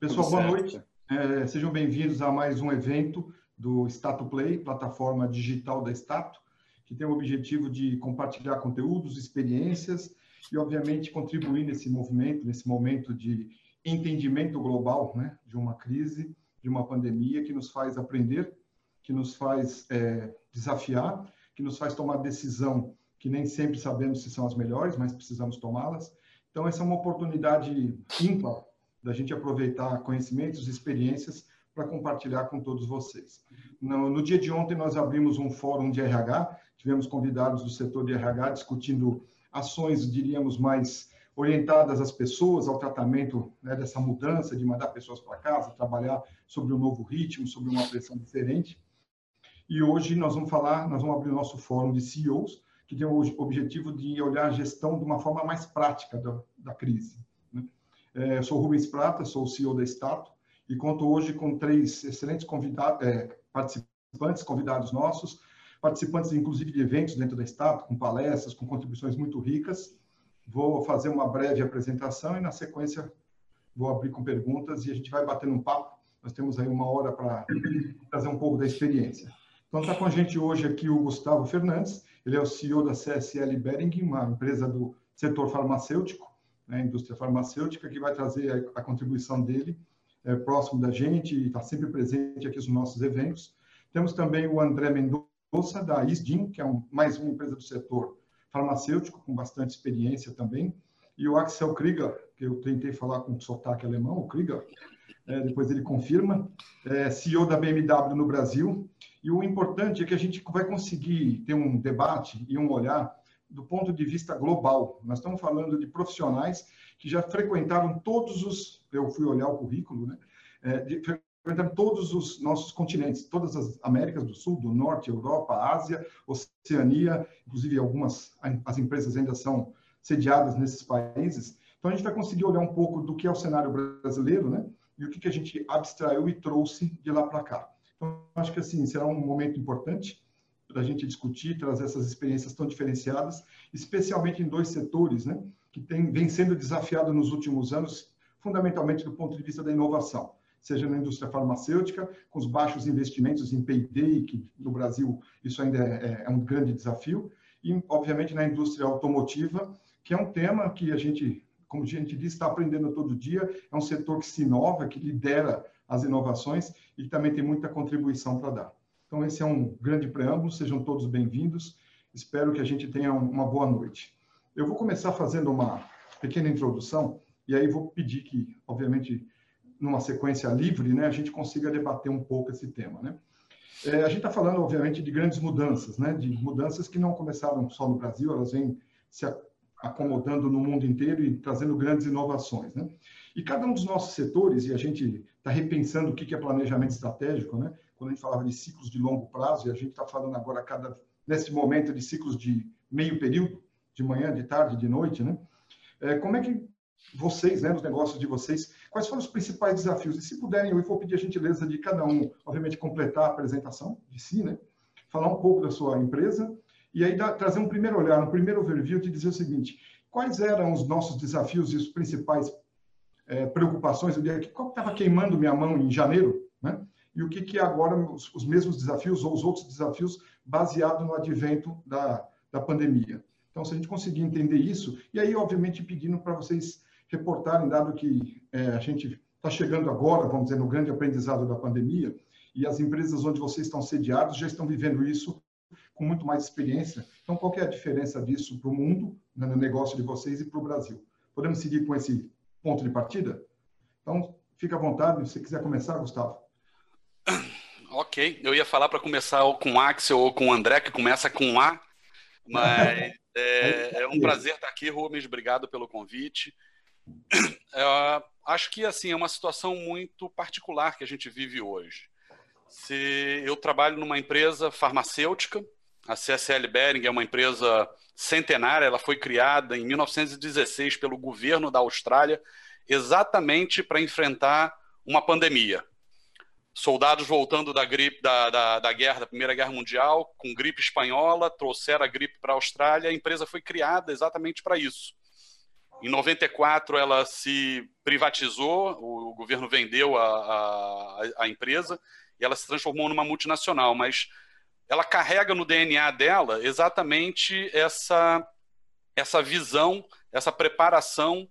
Pessoal, boa noite. É, sejam bem-vindos a mais um evento do Stato Play, plataforma digital da Stato, que tem o objetivo de compartilhar conteúdos, experiências e, obviamente, contribuir nesse movimento, nesse momento de entendimento global né, de uma crise, de uma pandemia que nos faz aprender, que nos faz é, desafiar, que nos faz tomar decisão que nem sempre sabemos se são as melhores, mas precisamos tomá-las. Então, essa é uma oportunidade ímpar da gente aproveitar conhecimentos e experiências para compartilhar com todos vocês. No, no, dia de ontem, nós abrimos um fórum de RH, tivemos convidados do setor de RH discutindo ações, diríamos, mais orientadas às pessoas, ao tratamento né, dessa mudança, de mandar pessoas para casa, trabalhar sobre um novo ritmo, sobre uma pressão diferente. E hoje nós vamos falar, nós vamos abrir o nosso fórum de CEOs, que tem o objetivo de olhar a gestão de uma forma mais prática da, da crise. É, sou Rubens Prata, sou o CEO da Stato e conto hoje com três excelentes convidados, é, participantes, convidados nossos, participantes inclusive de eventos dentro da Stato, com palestras, com contribuições muito ricas. Vou fazer uma breve apresentação e na sequência vou abrir com perguntas e a gente vai batendo um papo. Nós temos aí uma hora para trazer um pouco da experiência. Então está com a gente hoje aqui o Gustavo Fernandes, ele é o CEO da CSL Bering, uma empresa do setor farmacêutico, né, indústria farmacêutica, que vai trazer a, a contribuição dele é, próximo da gente e está sempre presente aqui nos nossos eventos. Temos também o André Mendonça, da ISDIN, que é um, mais uma empresa do setor farmacêutico, com bastante experiência também, e o Axel Krieger, que eu tentei falar com sotaque alemão, o Krieger, é, depois ele confirma, é CEO da BMW no Brasil, e o importante é que a gente vai conseguir ter um debate e um olhar do ponto de vista global. Nós estamos falando de profissionais que já frequentaram todos os, eu fui olhar o currículo, né? É, de, frequentaram todos os nossos continentes, todas as Américas do Sul, do Norte, Europa, Ásia, Oceania, inclusive algumas as empresas ainda são sediadas nesses países. Então a gente vai conseguir olhar um pouco do que é o cenário brasileiro, né? E o que, que a gente abstraiu e trouxe de lá para cá. Então, acho que assim será um momento importante para a gente discutir, trazer essas experiências tão diferenciadas, especialmente em dois setores, né, que tem, vem sendo desafiado nos últimos anos, fundamentalmente do ponto de vista da inovação, seja na indústria farmacêutica, com os baixos investimentos em P&D, que no Brasil isso ainda é, é um grande desafio, e, obviamente, na indústria automotiva, que é um tema que a gente, como a gente diz, está aprendendo todo dia, é um setor que se inova, que lidera as inovações e também tem muita contribuição para dar. Então, esse é um grande preâmbulo, sejam todos bem-vindos. Espero que a gente tenha uma boa noite. Eu vou começar fazendo uma pequena introdução e aí vou pedir que, obviamente, numa sequência livre, né, a gente consiga debater um pouco esse tema, né? É, a gente está falando, obviamente, de grandes mudanças, né? De mudanças que não começaram só no Brasil, elas vêm se acomodando no mundo inteiro e trazendo grandes inovações, né? E cada um dos nossos setores, e a gente está repensando o que é planejamento estratégico, né? quando a gente falava de ciclos de longo prazo, e a gente está falando agora, cada, nesse momento, de ciclos de meio período, de manhã, de tarde, de noite, né? É, como é que vocês, né, nos negócios de vocês, quais foram os principais desafios? E se puderem, eu vou pedir a gentileza de cada um, obviamente, completar a apresentação de si, né? Falar um pouco da sua empresa e aí dar, trazer um primeiro olhar, um primeiro overview de dizer o seguinte, quais eram os nossos desafios e os principais é, preocupações, eu diria, qual estava queimando minha mão em janeiro, né? E o que, que agora os, os, mesmos desafios ou os outros desafios baseado no advento da, da pandemia. Então, se a gente conseguir entender isso, e aí, obviamente, pedindo para vocês reportarem, dado que é, a gente está chegando agora, vamos dizer, no grande aprendizado da pandemia, e as empresas onde vocês estão sediados já estão vivendo isso com muito mais experiência. Então, qual é a diferença disso para o mundo, né, no negócio de vocês e para o Brasil? Podemos seguir com esse ponto de partida? Então, fica à vontade, se quiser começar, Gustavo. Ok, eu ia falar para começar ou com Axel ou com André, que começa com A, mas é, é um prazer estar aqui, Rubens, obrigado pelo convite. É, acho que assim é uma situação muito particular que a gente vive hoje. Se eu trabalho numa empresa farmacêutica, a CSL Behring é uma empresa centenária, ela foi criada em 1916 pelo governo da Austrália, exatamente para enfrentar uma pandemia. Soldados voltando da gripe da, da, da, guerra, da Primeira Guerra Mundial, com gripe espanhola, trouxeram a gripe para a Austrália. A empresa foi criada exatamente para isso. Em 94, ela se privatizou, o governo vendeu a, a, a empresa e ela se transformou numa multinacional, mas ela carrega no DNA dela exatamente essa, essa visão, essa preparação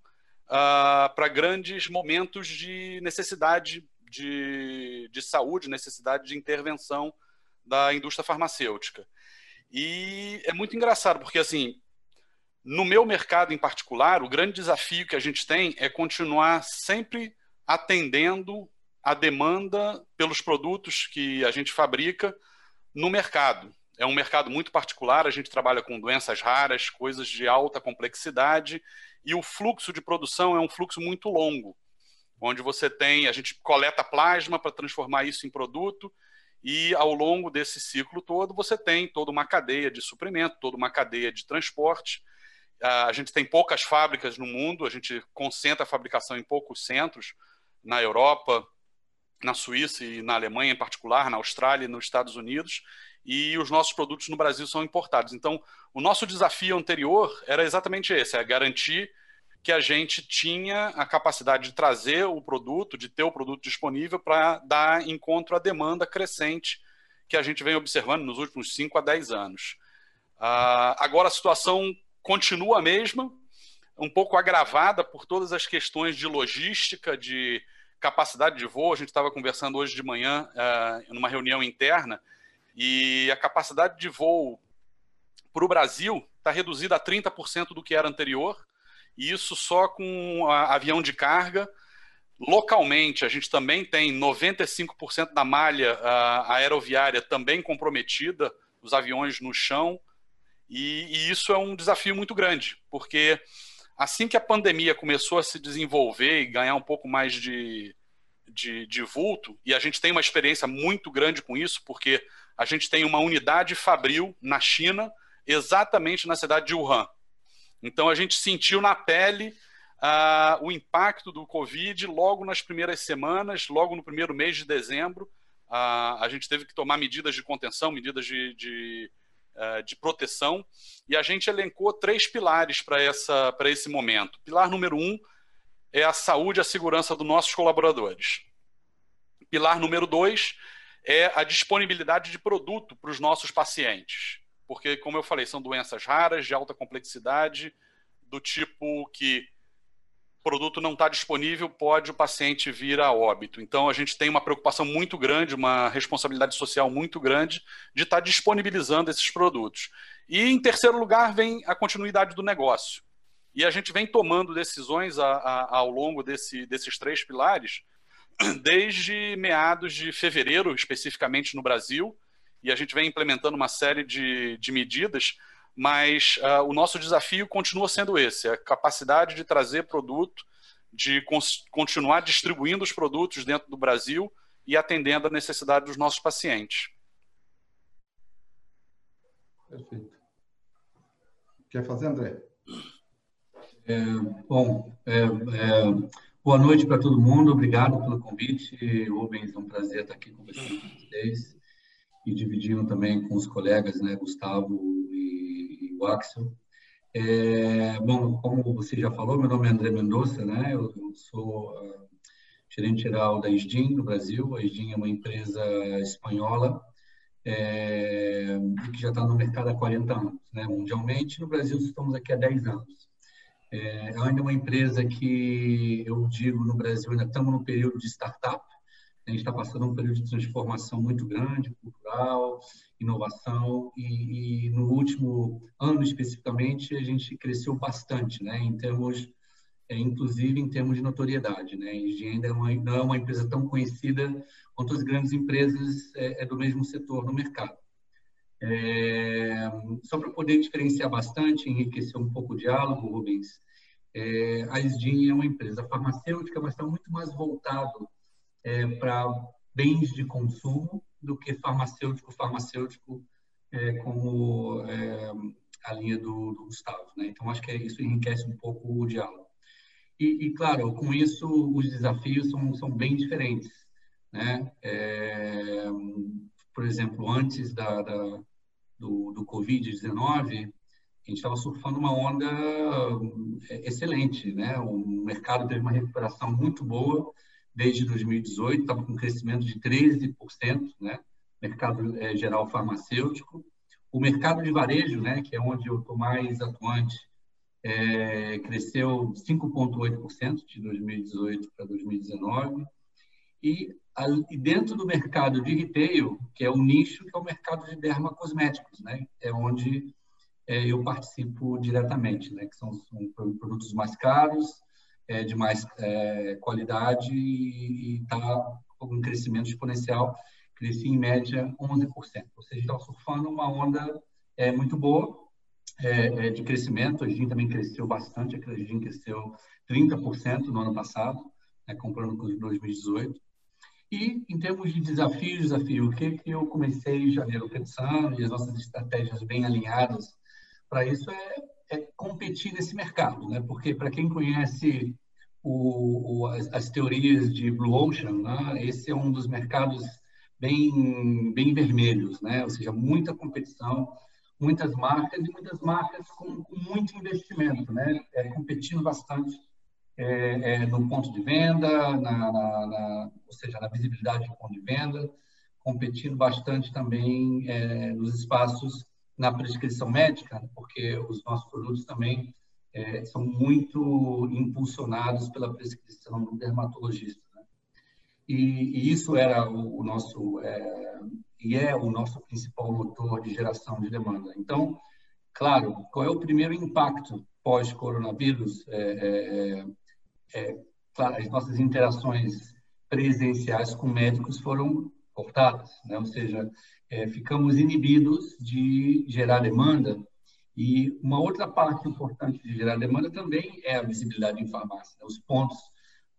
uh, para grandes momentos de necessidade de, de saúde, necessidade de intervenção da indústria farmacêutica. E é muito engraçado, porque assim, no meu mercado em particular, o grande desafio que a gente tem é continuar sempre atendendo a demanda pelos produtos que a gente fabrica no mercado. É um mercado muito particular, a gente trabalha com doenças raras, coisas de alta complexidade, e o fluxo de produção é um fluxo muito longo, onde você tem, a gente coleta plasma para transformar isso em produto, e ao longo desse ciclo todo você tem toda uma cadeia de suprimento, toda uma cadeia de transporte. A gente tem poucas fábricas no mundo, a gente concentra a fabricação em poucos centros, na Europa, na Suíça e na Alemanha em particular, na Austrália e nos Estados Unidos, e os nossos produtos no Brasil são importados. Então, o nosso desafio anterior era exatamente esse, é garantir que a gente tinha a capacidade de trazer o produto, de ter o produto disponível para dar encontro à demanda crescente que a gente vem observando nos últimos 5 a 10 anos. Uh, agora a situação continua a mesma, um pouco agravada por todas as questões de logística, de capacidade de voo. A gente estava conversando hoje de manhã, uh, numa reunião interna, e a capacidade de voo para o Brasil está reduzida a 30% do que era anterior e isso só com avião de carga. Localmente, a gente também tem 95% da malha aeroviária também comprometida, os aviões no chão, e, e isso é um desafio muito grande, porque assim que a pandemia começou a se desenvolver e ganhar um pouco mais de, de, de, vulto, e a gente tem uma experiência muito grande com isso, porque a gente tem uma unidade fabril na China, exatamente na cidade de Wuhan. Então a gente sentiu na pele uh, o impacto do Covid logo nas primeiras semanas, logo no primeiro mês de dezembro. Uh, a gente teve que tomar medidas de contenção, medidas de, de, de proteção, e a gente elencou três pilares para esse momento. Pilar número um é a saúde e a segurança dos nossos colaboradores. Pilar número dois é a disponibilidade de produto para os nossos pacientes porque, como eu falei, são doenças raras, de alta complexidade, do tipo que produto não está disponível, pode o paciente vir a óbito. Então, a gente tem uma preocupação muito grande, uma responsabilidade social muito grande de estar tá disponibilizando esses produtos. E, em terceiro lugar, vem a continuidade do negócio. E a gente vem tomando decisões a, a, ao longo desse, desses três pilares, desde meados de fevereiro, especificamente no Brasil, e a gente vem implementando uma série de, de medidas, mas uh, o nosso desafio continua sendo esse: a capacidade de trazer produto, de continuar distribuindo os produtos dentro do Brasil e atendendo a necessidade dos nossos pacientes. Perfeito. Quer fazer, André? É, bom, é, é, boa noite para todo mundo. Obrigado pelo convite. Rubens, é um prazer estar aqui conversando com vocês e dividindo também com os colegas, né, Gustavo e, e o Axel. É, bom, como você já falou, meu nome é André Mendonça, né? Eu, eu sou uh, gerente geral da Esdim no Brasil. A Esdim é uma empresa espanhola é, que já está no mercado há 40 anos, né? Mundialmente, no Brasil estamos aqui há 10 anos. É, é ainda uma empresa que eu digo no Brasil ainda estamos no período de startup, a gente está passando um período de transformação muito grande, cultural, inovação, e, e, no último ano especificamente a gente cresceu bastante, né, em termos, é, inclusive em termos de notoriedade, né, e ainda é uma, não é uma empresa tão conhecida quanto as grandes empresas é, é do mesmo setor no mercado. É, só para poder diferenciar bastante, enriquecer um pouco o diálogo, Rubens, é, a SDIN é uma empresa farmacêutica, mas está muito mais voltado é, para bens de consumo do que farmacêutico, farmacêutico é, como é, a linha do, do Gustavo. Né? Então, acho que isso enriquece um pouco o diálogo. E, e claro, com isso, os desafios são, são bem diferentes. Né? É, por exemplo, antes da, da do, do Covid-19, a gente estava surfando uma onda é, excelente, né? O mercado teve uma recuperação muito boa desde 2018, estava com um crescimento de 13%, né? Mercado é, geral farmacêutico. O mercado de varejo, né, que é onde eu estou mais atuante, é, cresceu 5,8% de 2018 para 2019. E, e, dentro do mercado de retail, que é o nicho, que é o mercado de dermacosméticos, né, é onde é, eu participo diretamente, né? que são, são produtos mais caros, é, de mais é, qualidade e está com um crescimento exponencial. Cresci em média 11%. Ou seja, está surfando uma onda é, muito boa é, é, de crescimento. A Gin também cresceu bastante, a Gin cresceu 30% no ano passado, né, comprando com 2018. E, em termos de desafio, desafio, o que, que eu comecei em janeiro pensando e as nossas estratégias bem alinhadas para isso é, é, competir nesse mercado, né? Porque para quem conhece o, o, as, as, teorias de Blue Ocean, né? esse é um dos mercados bem bem vermelhos, né? Ou seja, muita competição, muitas marcas e muitas marcas com, com muito investimento, né? É, competindo bastante é, é, no ponto de venda, na, na, na, ou seja, na visibilidade do ponto de venda, competindo bastante também é, nos espaços na prescrição médica, porque os nossos produtos também é, são muito impulsionados pela prescrição do dermatologista. Né? E, e, isso era o, o nosso é, e é o nosso principal motor de geração de demanda. Então, claro, qual é o primeiro impacto pós-coronavírus? É, é, é, é claro, as nossas interações presenciais com médicos foram cortadas, né? ou seja, é, ficamos inibidos de gerar demanda. E uma outra parte importante de gerar demanda também é a visibilidade em farmácia, né? os pontos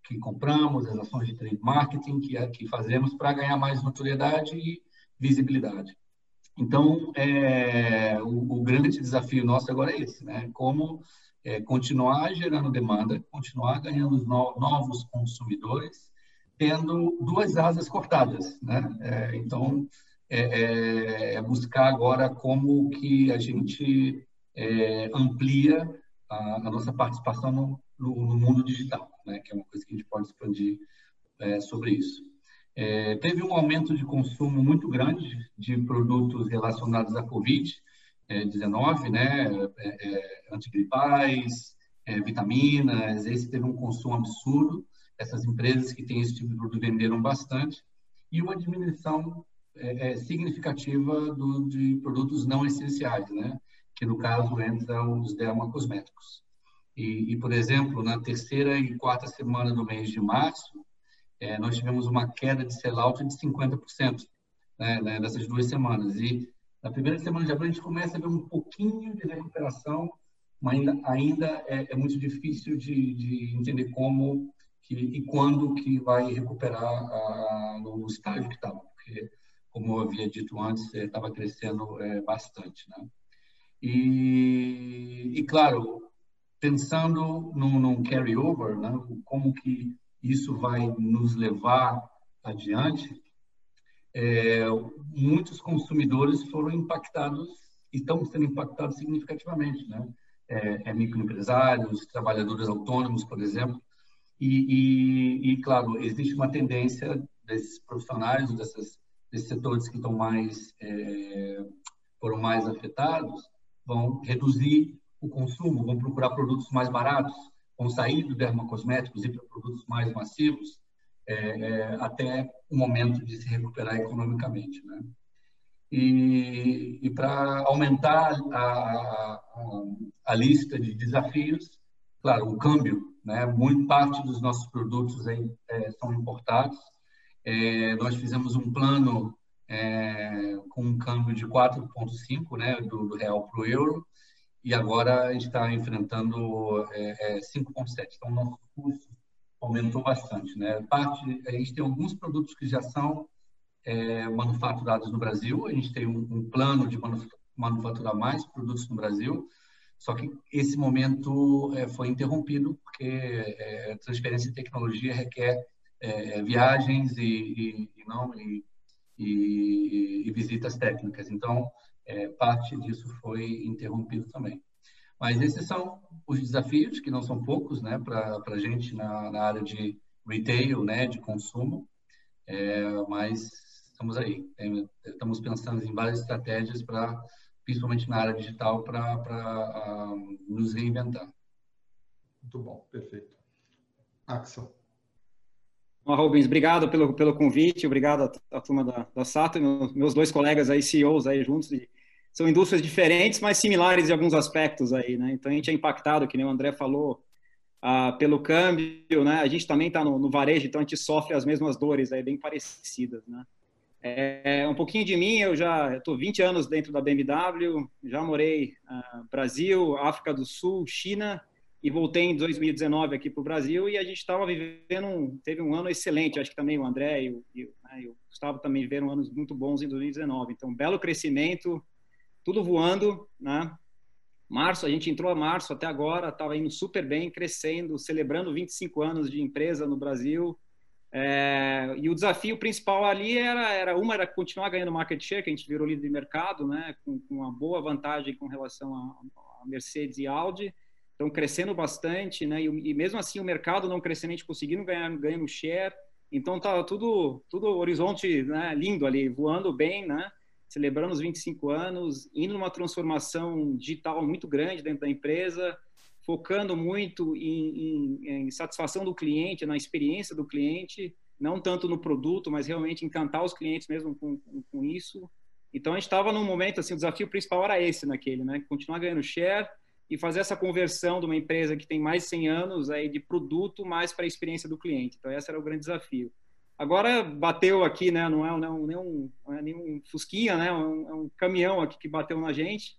que compramos, as ações de trade marketing que, que fazemos para ganhar mais notoriedade e visibilidade. Então, é, o, o, grande desafio nosso agora é esse, né? Como é, continuar gerando demanda, continuar ganhando no, novos consumidores, tendo duas asas cortadas, né? É, então, é, é, é, buscar agora como que a gente é, amplia a, a, nossa participação no, no, no, mundo digital, né? que é uma coisa que a gente pode expandir é, sobre isso. É, teve um aumento de consumo muito grande de produtos relacionados à Covid-19, né? antigripais, vitaminas, esse teve um consumo absurdo. Essas empresas que têm esse tipo de produto venderam bastante. E uma diminuição é, é, significativa do, de produtos não essenciais, né? que no caso entram os dermocosméticos. E, e, por exemplo, na terceira e quarta semana do mês de março, é, nós tivemos uma queda de sell-out de 50% né, né, nessas duas semanas. E na primeira semana de abril a gente começa a ver um pouquinho de recuperação, mas ainda, ainda é, é muito difícil de, de, entender como que, e quando que vai recuperar a, no estágio que estava, porque como eu havia dito antes, estava eh, crescendo é, bastante. Né? E, e, claro, pensando num, num carry-over, né? como que isso vai nos levar adiante, é, muitos consumidores foram impactados e estão sendo impactados significativamente, né? É, é microempresários, trabalhadores autônomos, por exemplo, e, e, e, claro, existe uma tendência desses profissionais, dessas desses setores que estão mais é, foram mais afetados vão reduzir o consumo, vão procurar produtos mais baratos, vão sair do dermocosméticos e para produtos mais massivos é, é, até o momento de se recuperar economicamente, né? E, e para aumentar a, a, a, lista de desafios, claro, o câmbio, né? Muito parte dos nossos produtos aí, é, são importados é, nós fizemos um plano é, com um câmbio de 4,5 né, do, do real para o euro e agora está enfrentando é, 5,7. É, então, nosso custo aumentou bastante. Né? Parte, a gente tem alguns produtos que já são é, manufaturados no Brasil, a gente tem um, um plano de manufaturar mais produtos no Brasil, só que esse momento é, foi interrompido porque transferência de tecnologia requer é, é, viagens e, e, não e, e, visitas técnicas. Então, é, parte disso foi interrompido também. Mas esses são os desafios, que não são poucos, né, para a gente na, na, área de retail, né, de consumo. É, mas estamos aí. Estamos pensando em várias estratégias para, principalmente na área digital, para uh, nos reinventar. Muito bom, perfeito. Axel. Rubens, obrigado pelo, pelo convite, obrigado à, turma da, da Sato, meus, meus dois colegas aí, CEOs aí juntos, são indústrias diferentes, mas similares em alguns aspectos aí, né? Então a gente é impactado, que nem o André falou, ah, pelo câmbio, né? A gente também está no, no, varejo, então a gente sofre as mesmas dores aí, bem parecidas, né? É, um pouquinho de mim, eu já estou 20 anos dentro da BMW, já morei ah, Brasil, África do Sul, China e voltei em 2019 aqui para o Brasil e a gente estava vivendo, um, teve um ano excelente, acho que também o André e o, e, né, e o Gustavo também viveram anos muito bons em 2019, então belo crescimento, tudo voando, né? Março, a gente entrou a março até agora, estava indo super bem, crescendo, celebrando 25 anos de empresa no Brasil. É, e o desafio principal ali era, era uma era continuar ganhando market share, que a gente virou líder de mercado, né, com, com uma boa vantagem com relação a, a, Mercedes e Audi. Então crescendo bastante, né, e, e, mesmo assim o mercado não crescendo, a gente conseguindo ganhar ganhando share. Então estava tudo tudo horizonte né, lindo ali, voando bem, né? celebrando os 25 anos, indo numa transformação digital muito grande dentro da empresa, focando muito em, em, em, satisfação do cliente, na experiência do cliente, não tanto no produto, mas realmente encantar os clientes mesmo com, com, com isso. Então a gente estava num momento assim, o desafio principal era esse naquele, né? Continuar ganhando share e fazer essa conversão de uma empresa que tem mais de 100 anos aí de produto mais para a experiência do cliente. Então esse era o grande desafio. Agora bateu aqui, né? Não é, não, nem, um, não é nenhum fusquinha, né? É um, é um, caminhão aqui que bateu na gente.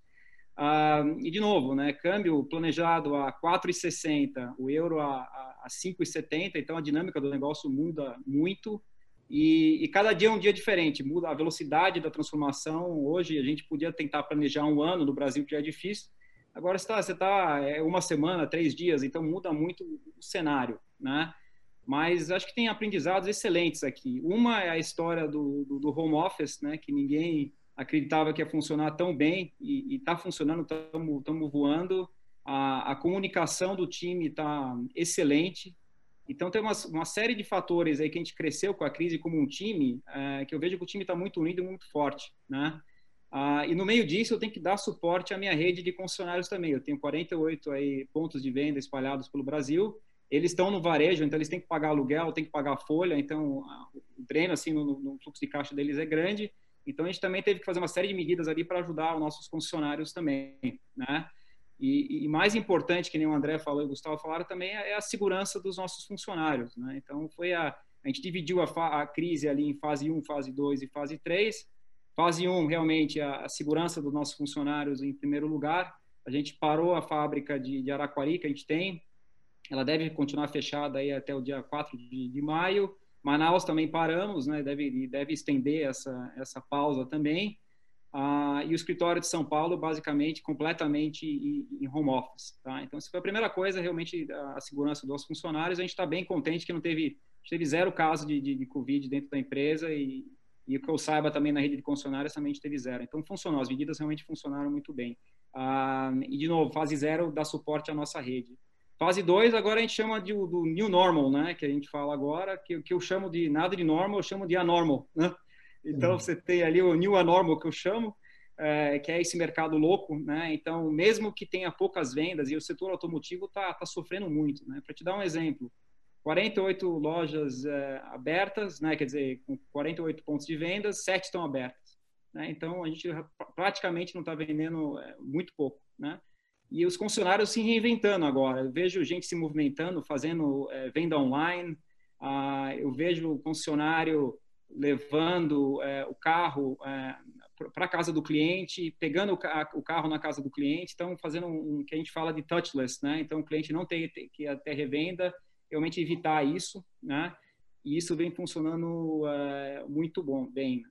Ah, e de novo, né? Câmbio planejado a 4,60, o euro a, a, a 5,70. Então a dinâmica do negócio muda muito. E, e, cada dia é um dia diferente. Muda a velocidade da transformação. Hoje a gente podia tentar planejar um ano no Brasil que já é difícil. Agora você está, tá é uma semana, três dias. Então muda muito o cenário, né? Mas acho que tem aprendizados excelentes aqui. Uma é a história do, do, do home office, né, que ninguém acreditava que ia funcionar tão bem e está funcionando, estamos voando. A, a, comunicação do time está excelente. Então tem uma, uma, série de fatores aí que a gente cresceu com a crise como um time, é, que eu vejo que o time está muito unido e muito forte, né? Ah, e no meio disso eu tenho que dar suporte à minha rede de concessionários também. Eu tenho 48 aí pontos de venda espalhados pelo Brasil eles estão no varejo, então eles têm que pagar aluguel, têm que pagar folha, então o dreno assim no, no, fluxo de caixa deles é grande. Então a gente também teve que fazer uma série de medidas ali para ajudar os nossos funcionários também, né? E, e, mais importante, que nem o André falou e o Gustavo falaram também, é a segurança dos nossos funcionários, né? Então foi a a gente dividiu a, a crise ali em fase 1, fase 2 e fase 3. Fase 1, realmente, a, a segurança dos nossos funcionários em primeiro lugar. A gente parou a fábrica de, de Araquari, que a gente tem, ela deve continuar fechada aí até o dia 4 de, de maio. Manaus também paramos, né? Deve, deve estender essa, essa pausa também. Ah, e o escritório de São Paulo, basicamente, completamente em home office. Tá? Então, essa foi a primeira coisa, realmente, a segurança dos funcionários. A gente está bem contente que não teve, teve zero caso de, de, de, Covid dentro da empresa e, e o que eu saiba também na rede de concessionários também teve zero. Então, funcionou, as medidas realmente funcionaram muito bem. Ah, e, de novo, fase zero dá suporte à nossa rede. Fase 2, agora a gente chama de, do new normal, né? Que a gente fala agora, que, que eu chamo de nada de normal, eu chamo de anormal, né? Então, uhum. você tem ali o new anormal que eu chamo, é, que é esse mercado louco, né? Então, mesmo que tenha poucas vendas, e o setor automotivo está tá sofrendo muito, né? Para te dar um exemplo, 48 lojas é, abertas, né? Quer dizer, com 48 pontos de vendas, 7 estão abertas. Né? Então, a gente praticamente não está vendendo é, muito pouco, né? e os funcionários se reinventando agora. Eu vejo gente se movimentando, fazendo é, venda online. Ah, eu vejo o funcionário levando é, o carro é, para a casa do cliente, pegando o, carro na casa do cliente, então fazendo um, um, que a gente fala de touchless, né? Então o cliente não tem, tem que até revenda, realmente evitar isso, né? E isso vem funcionando é, muito bom, bem.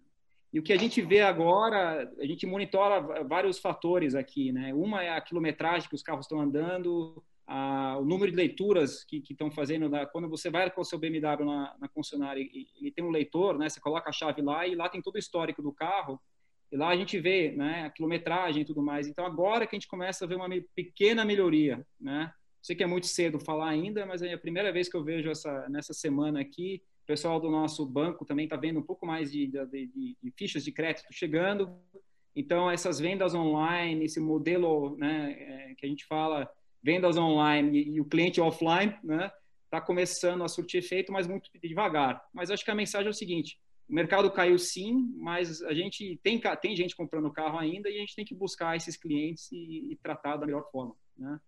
E o que a gente vê agora, a gente monitora vários fatores aqui, né? Uma é a quilometragem que os carros estão andando, a, o número de leituras que estão fazendo. Na, quando você vai com o seu BMW na, na concessionária, ele tem um leitor, né? Você coloca a chave lá e lá tem todo o histórico do carro. E lá a gente vê né, a quilometragem e tudo mais. Então, agora que a gente começa a ver uma pequena melhoria. Né? Sei que é muito cedo falar ainda, mas é a primeira vez que eu vejo essa, nessa semana aqui. O pessoal do nosso banco também está vendo um pouco mais de, de, de, de, fichas de crédito chegando. Então, essas vendas online, esse modelo né, é, que a gente fala, vendas online e, e o cliente offline, né, está começando a surtir efeito, mas muito devagar. Mas acho que a mensagem é o seguinte: o mercado caiu sim, mas a gente tem, tem gente comprando carro ainda e a gente tem que buscar esses clientes e, e tratar da melhor forma, né?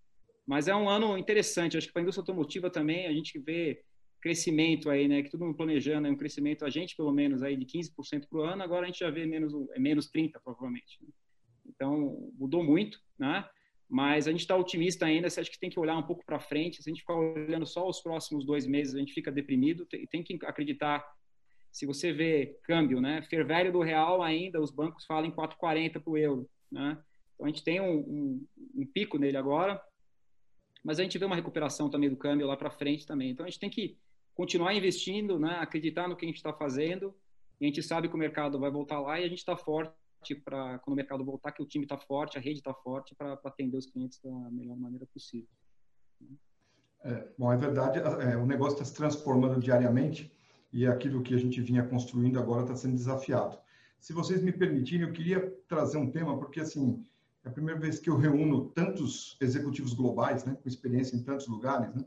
Mas é um ano interessante, acho que para a indústria automotiva também a gente vê crescimento aí, né? Que todo mundo planejando, é um crescimento, a gente pelo menos aí de 15% por ano, agora a gente já vê menos, é menos 30% provavelmente. Né? Então, mudou muito, né? Mas a gente está otimista ainda, acha que tem que olhar um pouco para frente, se a gente ficar olhando só os próximos dois meses, a gente fica deprimido, tem, tem que acreditar se você vê câmbio, né, fair value do real ainda, os bancos falam em 4,40 para o euro, né? Então a gente tem um, um, um, pico nele agora, mas a gente vê uma recuperação também do câmbio lá para frente também. Então a gente tem que continuar investindo, né, acreditar no que a gente está fazendo. E a gente sabe que o mercado vai voltar lá e a gente está forte para quando o mercado voltar, que o time está forte, a rede está forte para atender os clientes da melhor maneira possível. É, bom, é verdade, é, o negócio está se transformando diariamente e aquilo que a gente vinha construindo agora está sendo desafiado. Se vocês me permitirem, eu queria trazer um tema, porque assim, é a primeira vez que eu reúno tantos executivos globais, né, com experiência em tantos lugares, né,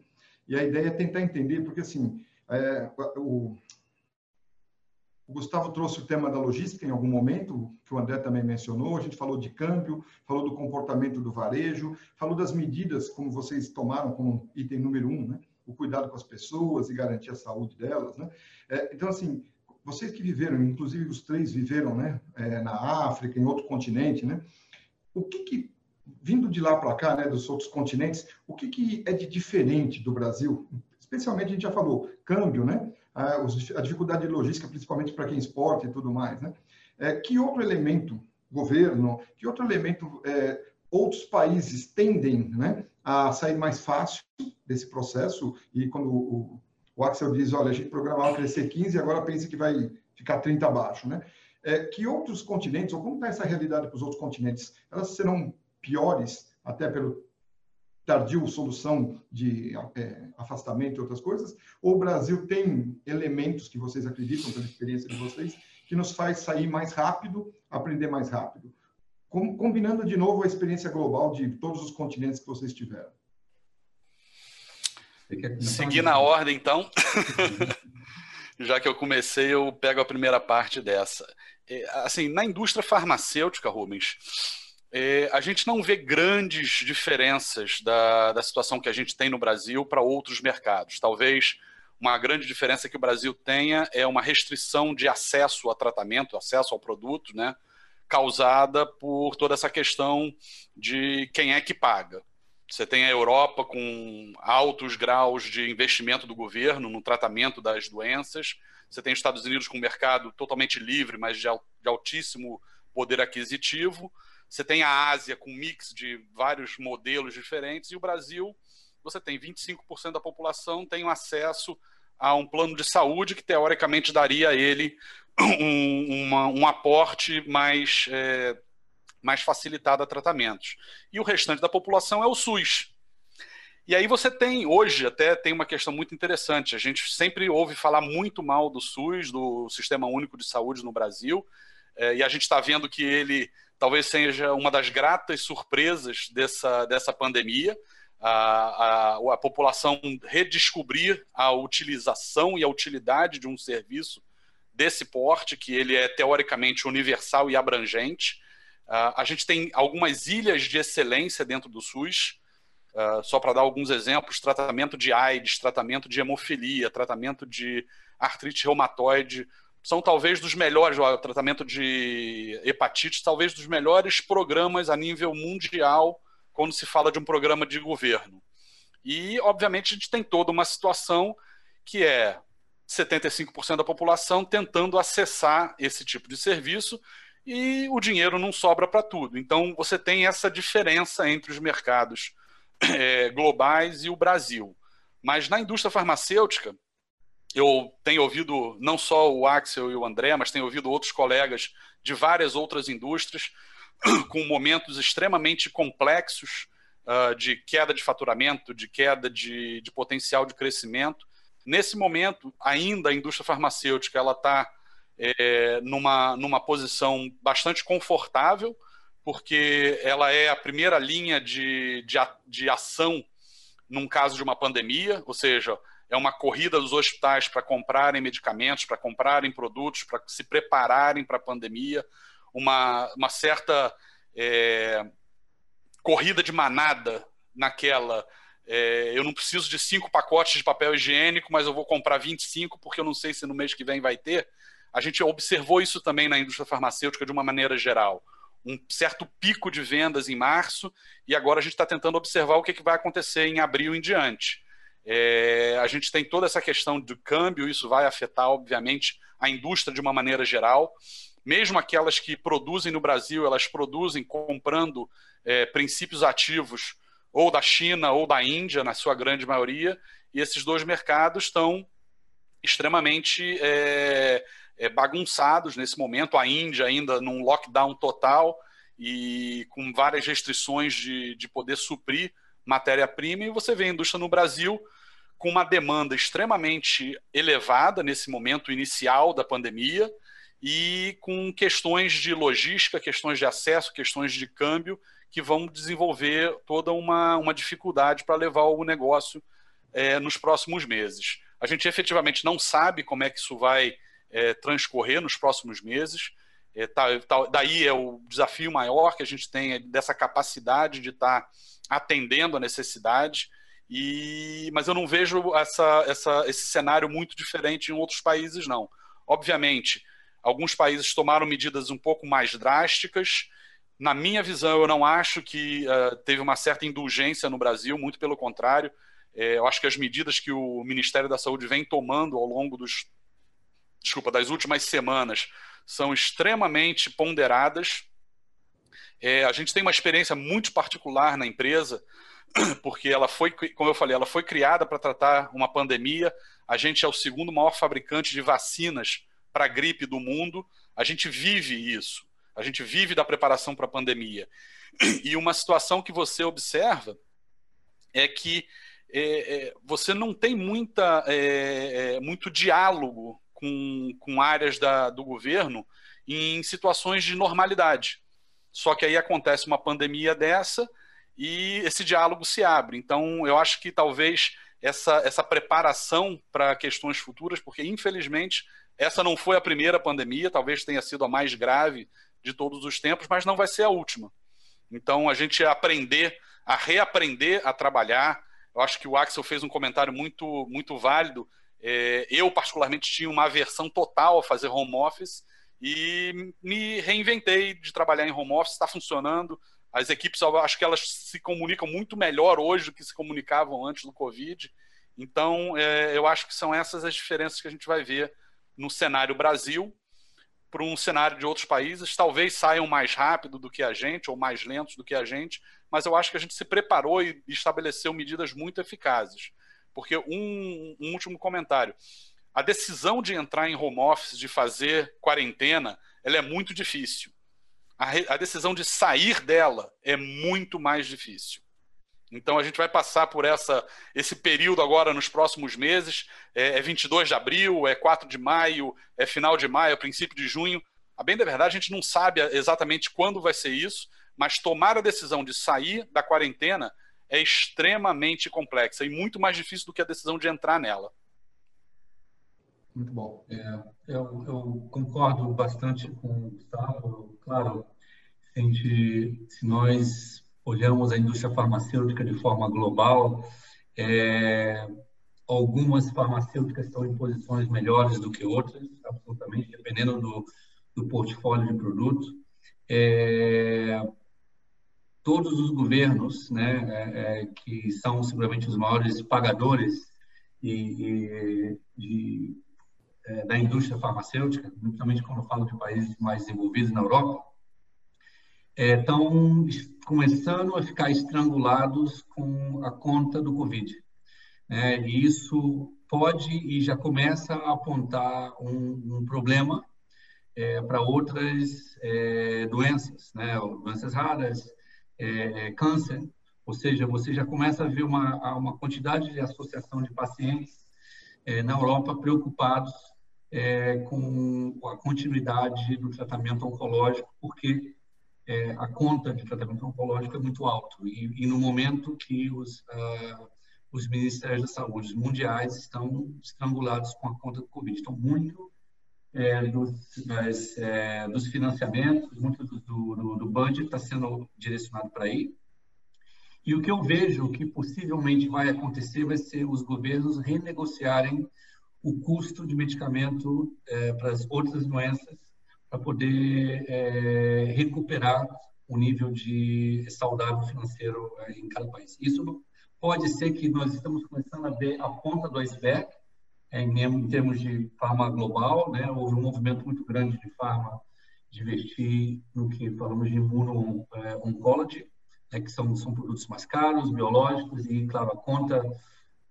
e a ideia é tentar entender, porque assim, é, o, o Gustavo trouxe o tema da logística em algum momento, que o André também mencionou. A gente falou de câmbio, falou do comportamento do varejo, falou das medidas como vocês tomaram como item número um, né? o cuidado com as pessoas e garantir a saúde delas, né? É, então, assim, vocês que viveram, inclusive os três viveram, né, é, na África, em outro continente, né? O que que, vindo de lá para cá, né, dos outros continentes, o que que é de diferente do Brasil? Especialmente, a gente já falou, câmbio, né? A, dificuldade de logística, principalmente para quem exporta e tudo mais, né? É, que outro elemento, governo, que outro elemento é, outros países tendem né, a sair mais fácil desse processo, e quando o, o Axel diz, olha, a gente programava crescer 15 e agora pensa que vai ficar 30 abaixo, né? É, que outros continentes, ou como está essa realidade para os outros continentes, elas serão piores, até pelo tardio solução de é, afastamento e outras coisas, ou o Brasil tem elementos que vocês acreditam, pela experiência de vocês, que nos faz sair mais rápido, aprender mais rápido? combinando de novo a experiência global de todos os continentes que vocês tiveram. Seguir na ordem, então. Já que eu comecei, eu pego a primeira parte dessa. É, assim, na indústria farmacêutica, Rubens, é, a gente não vê grandes diferenças da, da situação que a gente tem no Brasil para outros mercados. Talvez uma grande diferença que o Brasil tenha é uma restrição de acesso a tratamento, acesso ao produto, né? causada por toda essa questão de quem é que paga. Você tem a Europa com altos graus de investimento do governo no tratamento das doenças. Você tem os Estados Unidos com um mercado totalmente livre, mas de altíssimo poder aquisitivo. Você tem a Ásia com um mix de vários modelos diferentes. E o Brasil, você tem 25% da população tem acesso a um plano de saúde que, teoricamente, daria a ele um, uma, um aporte mais, é, mais facilitado a tratamentos. E o restante da população é o SUS. E aí você tem, hoje até tem uma questão muito interessante. A gente sempre ouve falar muito mal do SUS, do Sistema Único de Saúde no Brasil, é, e a gente está vendo que ele talvez seja uma das gratas surpresas dessa, dessa pandemia. A, a, a população redescobrir a utilização e a utilidade de um serviço desse porte, que ele é teoricamente universal e abrangente. Uh, a gente tem algumas ilhas de excelência dentro do SUS, uh, só para dar alguns exemplos: tratamento de AIDS, tratamento de hemofilia, tratamento de artrite reumatoide. São talvez dos melhores, o tratamento de hepatite, talvez dos melhores programas a nível mundial quando se fala de um programa de governo. E, obviamente, a gente tem toda uma situação que é 75% da população tentando acessar esse tipo de serviço e o dinheiro não sobra para tudo. Então, você tem essa diferença entre os mercados é, globais e o Brasil. Mas na indústria farmacêutica, eu tenho ouvido não só o Axel e o André, mas tenho ouvido outros colegas de várias outras indústrias com momentos extremamente complexos uh, de queda de faturamento, de queda de, de, potencial de crescimento. Nesse momento, ainda a indústria farmacêutica ela está é, numa, numa posição bastante confortável, porque ela é a primeira linha de, de, de ação num caso de uma pandemia, ou seja, é uma corrida dos hospitais para comprarem medicamentos, para comprarem produtos, para se prepararem para a pandemia, uma, uma certa é, corrida de manada naquela. É, eu não preciso de cinco pacotes de papel higiênico, mas eu vou comprar 25 porque eu não sei se no mês que vem vai ter. A gente observou isso também na indústria farmacêutica de uma maneira geral. Um certo pico de vendas em março, e agora a gente está tentando observar o que, que vai acontecer em abril em diante. É, a gente tem toda essa questão do câmbio, isso vai afetar, obviamente, a indústria de uma maneira geral. Mesmo aquelas que produzem no Brasil, elas produzem comprando é, princípios ativos ou da China ou da Índia, na sua grande maioria, e esses dois mercados estão extremamente é, bagunçados nesse momento. A Índia ainda num lockdown total e com várias restrições de, de poder suprir matéria-prima, e você vê a indústria no Brasil com uma demanda extremamente elevada nesse momento inicial da pandemia e com questões de logística, questões de acesso, questões de câmbio que vão desenvolver toda uma, uma dificuldade para levar o negócio é, nos próximos meses. A gente efetivamente não sabe como é que isso vai é, transcorrer nos próximos meses. É, tá, tá, daí é o desafio maior que a gente tem é dessa capacidade de estar tá atendendo a necessidade. E, mas eu não vejo essa, essa, esse cenário muito diferente em outros países, não. Obviamente, alguns países tomaram medidas um pouco mais drásticas. Na minha visão, eu não acho que uh, teve uma certa indulgência no Brasil, muito pelo contrário. É, eu acho que as medidas que o Ministério da Saúde vem tomando ao longo dos, desculpa, das últimas semanas são extremamente ponderadas. É, a gente tem uma experiência muito particular na empresa porque ela foi, como eu falei, ela foi criada para tratar uma pandemia. A gente é o segundo maior fabricante de vacinas para a gripe do mundo. A gente vive isso. A gente vive da preparação para a pandemia. E uma situação que você observa é que é, é, você não tem muita, é, é muito diálogo com, com áreas da, do governo em situações de normalidade. Só que aí acontece uma pandemia dessa e esse diálogo se abre. Então, eu acho que talvez essa, essa preparação para questões futuras, porque infelizmente essa não foi a primeira pandemia, talvez tenha sido a mais grave de todos os tempos, mas não vai ser a última. Então, a gente aprender, a reaprender a trabalhar. Eu acho que o Axel fez um comentário muito, muito válido. É, eu, particularmente, tinha uma aversão total a fazer home office e me reinventei de trabalhar em home office, está funcionando, as equipes, acho que elas se comunicam muito melhor hoje do que se comunicavam antes do Covid. Então, é, eu acho que são essas as diferenças que a gente vai ver no cenário Brasil para um cenário de outros países. Talvez saiam mais rápido do que a gente, ou mais lentos do que a gente, mas eu acho que a gente se preparou e estabeleceu medidas muito eficazes. Porque, um, um último comentário: a decisão de entrar em home office, de fazer quarentena, ela é muito difícil a, a decisão de sair dela é muito mais difícil. Então a gente vai passar por essa, esse período agora nos próximos meses. É, é 22 de abril, é 4 de maio, é final de maio, princípio de junho. A bem da verdade, a gente não sabe exatamente quando vai ser isso, mas tomar a decisão de sair da quarentena é extremamente complexa e muito mais difícil do que a decisão de entrar nela. Muito bom. É, eu, eu, concordo bastante com o Gustavo. Claro, se, gente, se nós olhamos a indústria farmacêutica de forma global, é, algumas farmacêuticas estão em posições melhores do que outras, absolutamente, dependendo do, do portfólio de produtos. É, todos os governos, né, é, é que são seguramente os maiores pagadores e, e de é, da indústria farmacêutica, principalmente quando falo de países mais desenvolvidos na Europa, estão é, começando a ficar estrangulados com a conta do Covid. né? e isso pode e já começa a apontar um, um problema é, para outras é, doenças, né? doenças raras, é, câncer, ou seja, você já começa a ver uma, uma quantidade de associação de pacientes é, na Europa preocupados é, com a continuidade do tratamento oncológico, porque é, a conta de tratamento oncológico é muito alto e, e no momento que os uh, os ministérios da saúde mundiais estão estrangulados com a conta do Covid. Então, muito é, dos, das, é, dos financiamentos, muito do, do, do budget está sendo direcionado para aí. E o que eu vejo que possivelmente vai acontecer vai ser os governos renegociarem o custo de medicamento é, para as outras doenças para poder é, recuperar o nível de saudável financeiro é, em cada país. Isso pode ser que nós estamos começando a ver a ponta do iceberg em, em termos de farma global, né? Houve um movimento muito grande de farma de investir no que falamos de imuno-oncology, é, né? que são, são produtos mais caros, biológicos, e, claro, a conta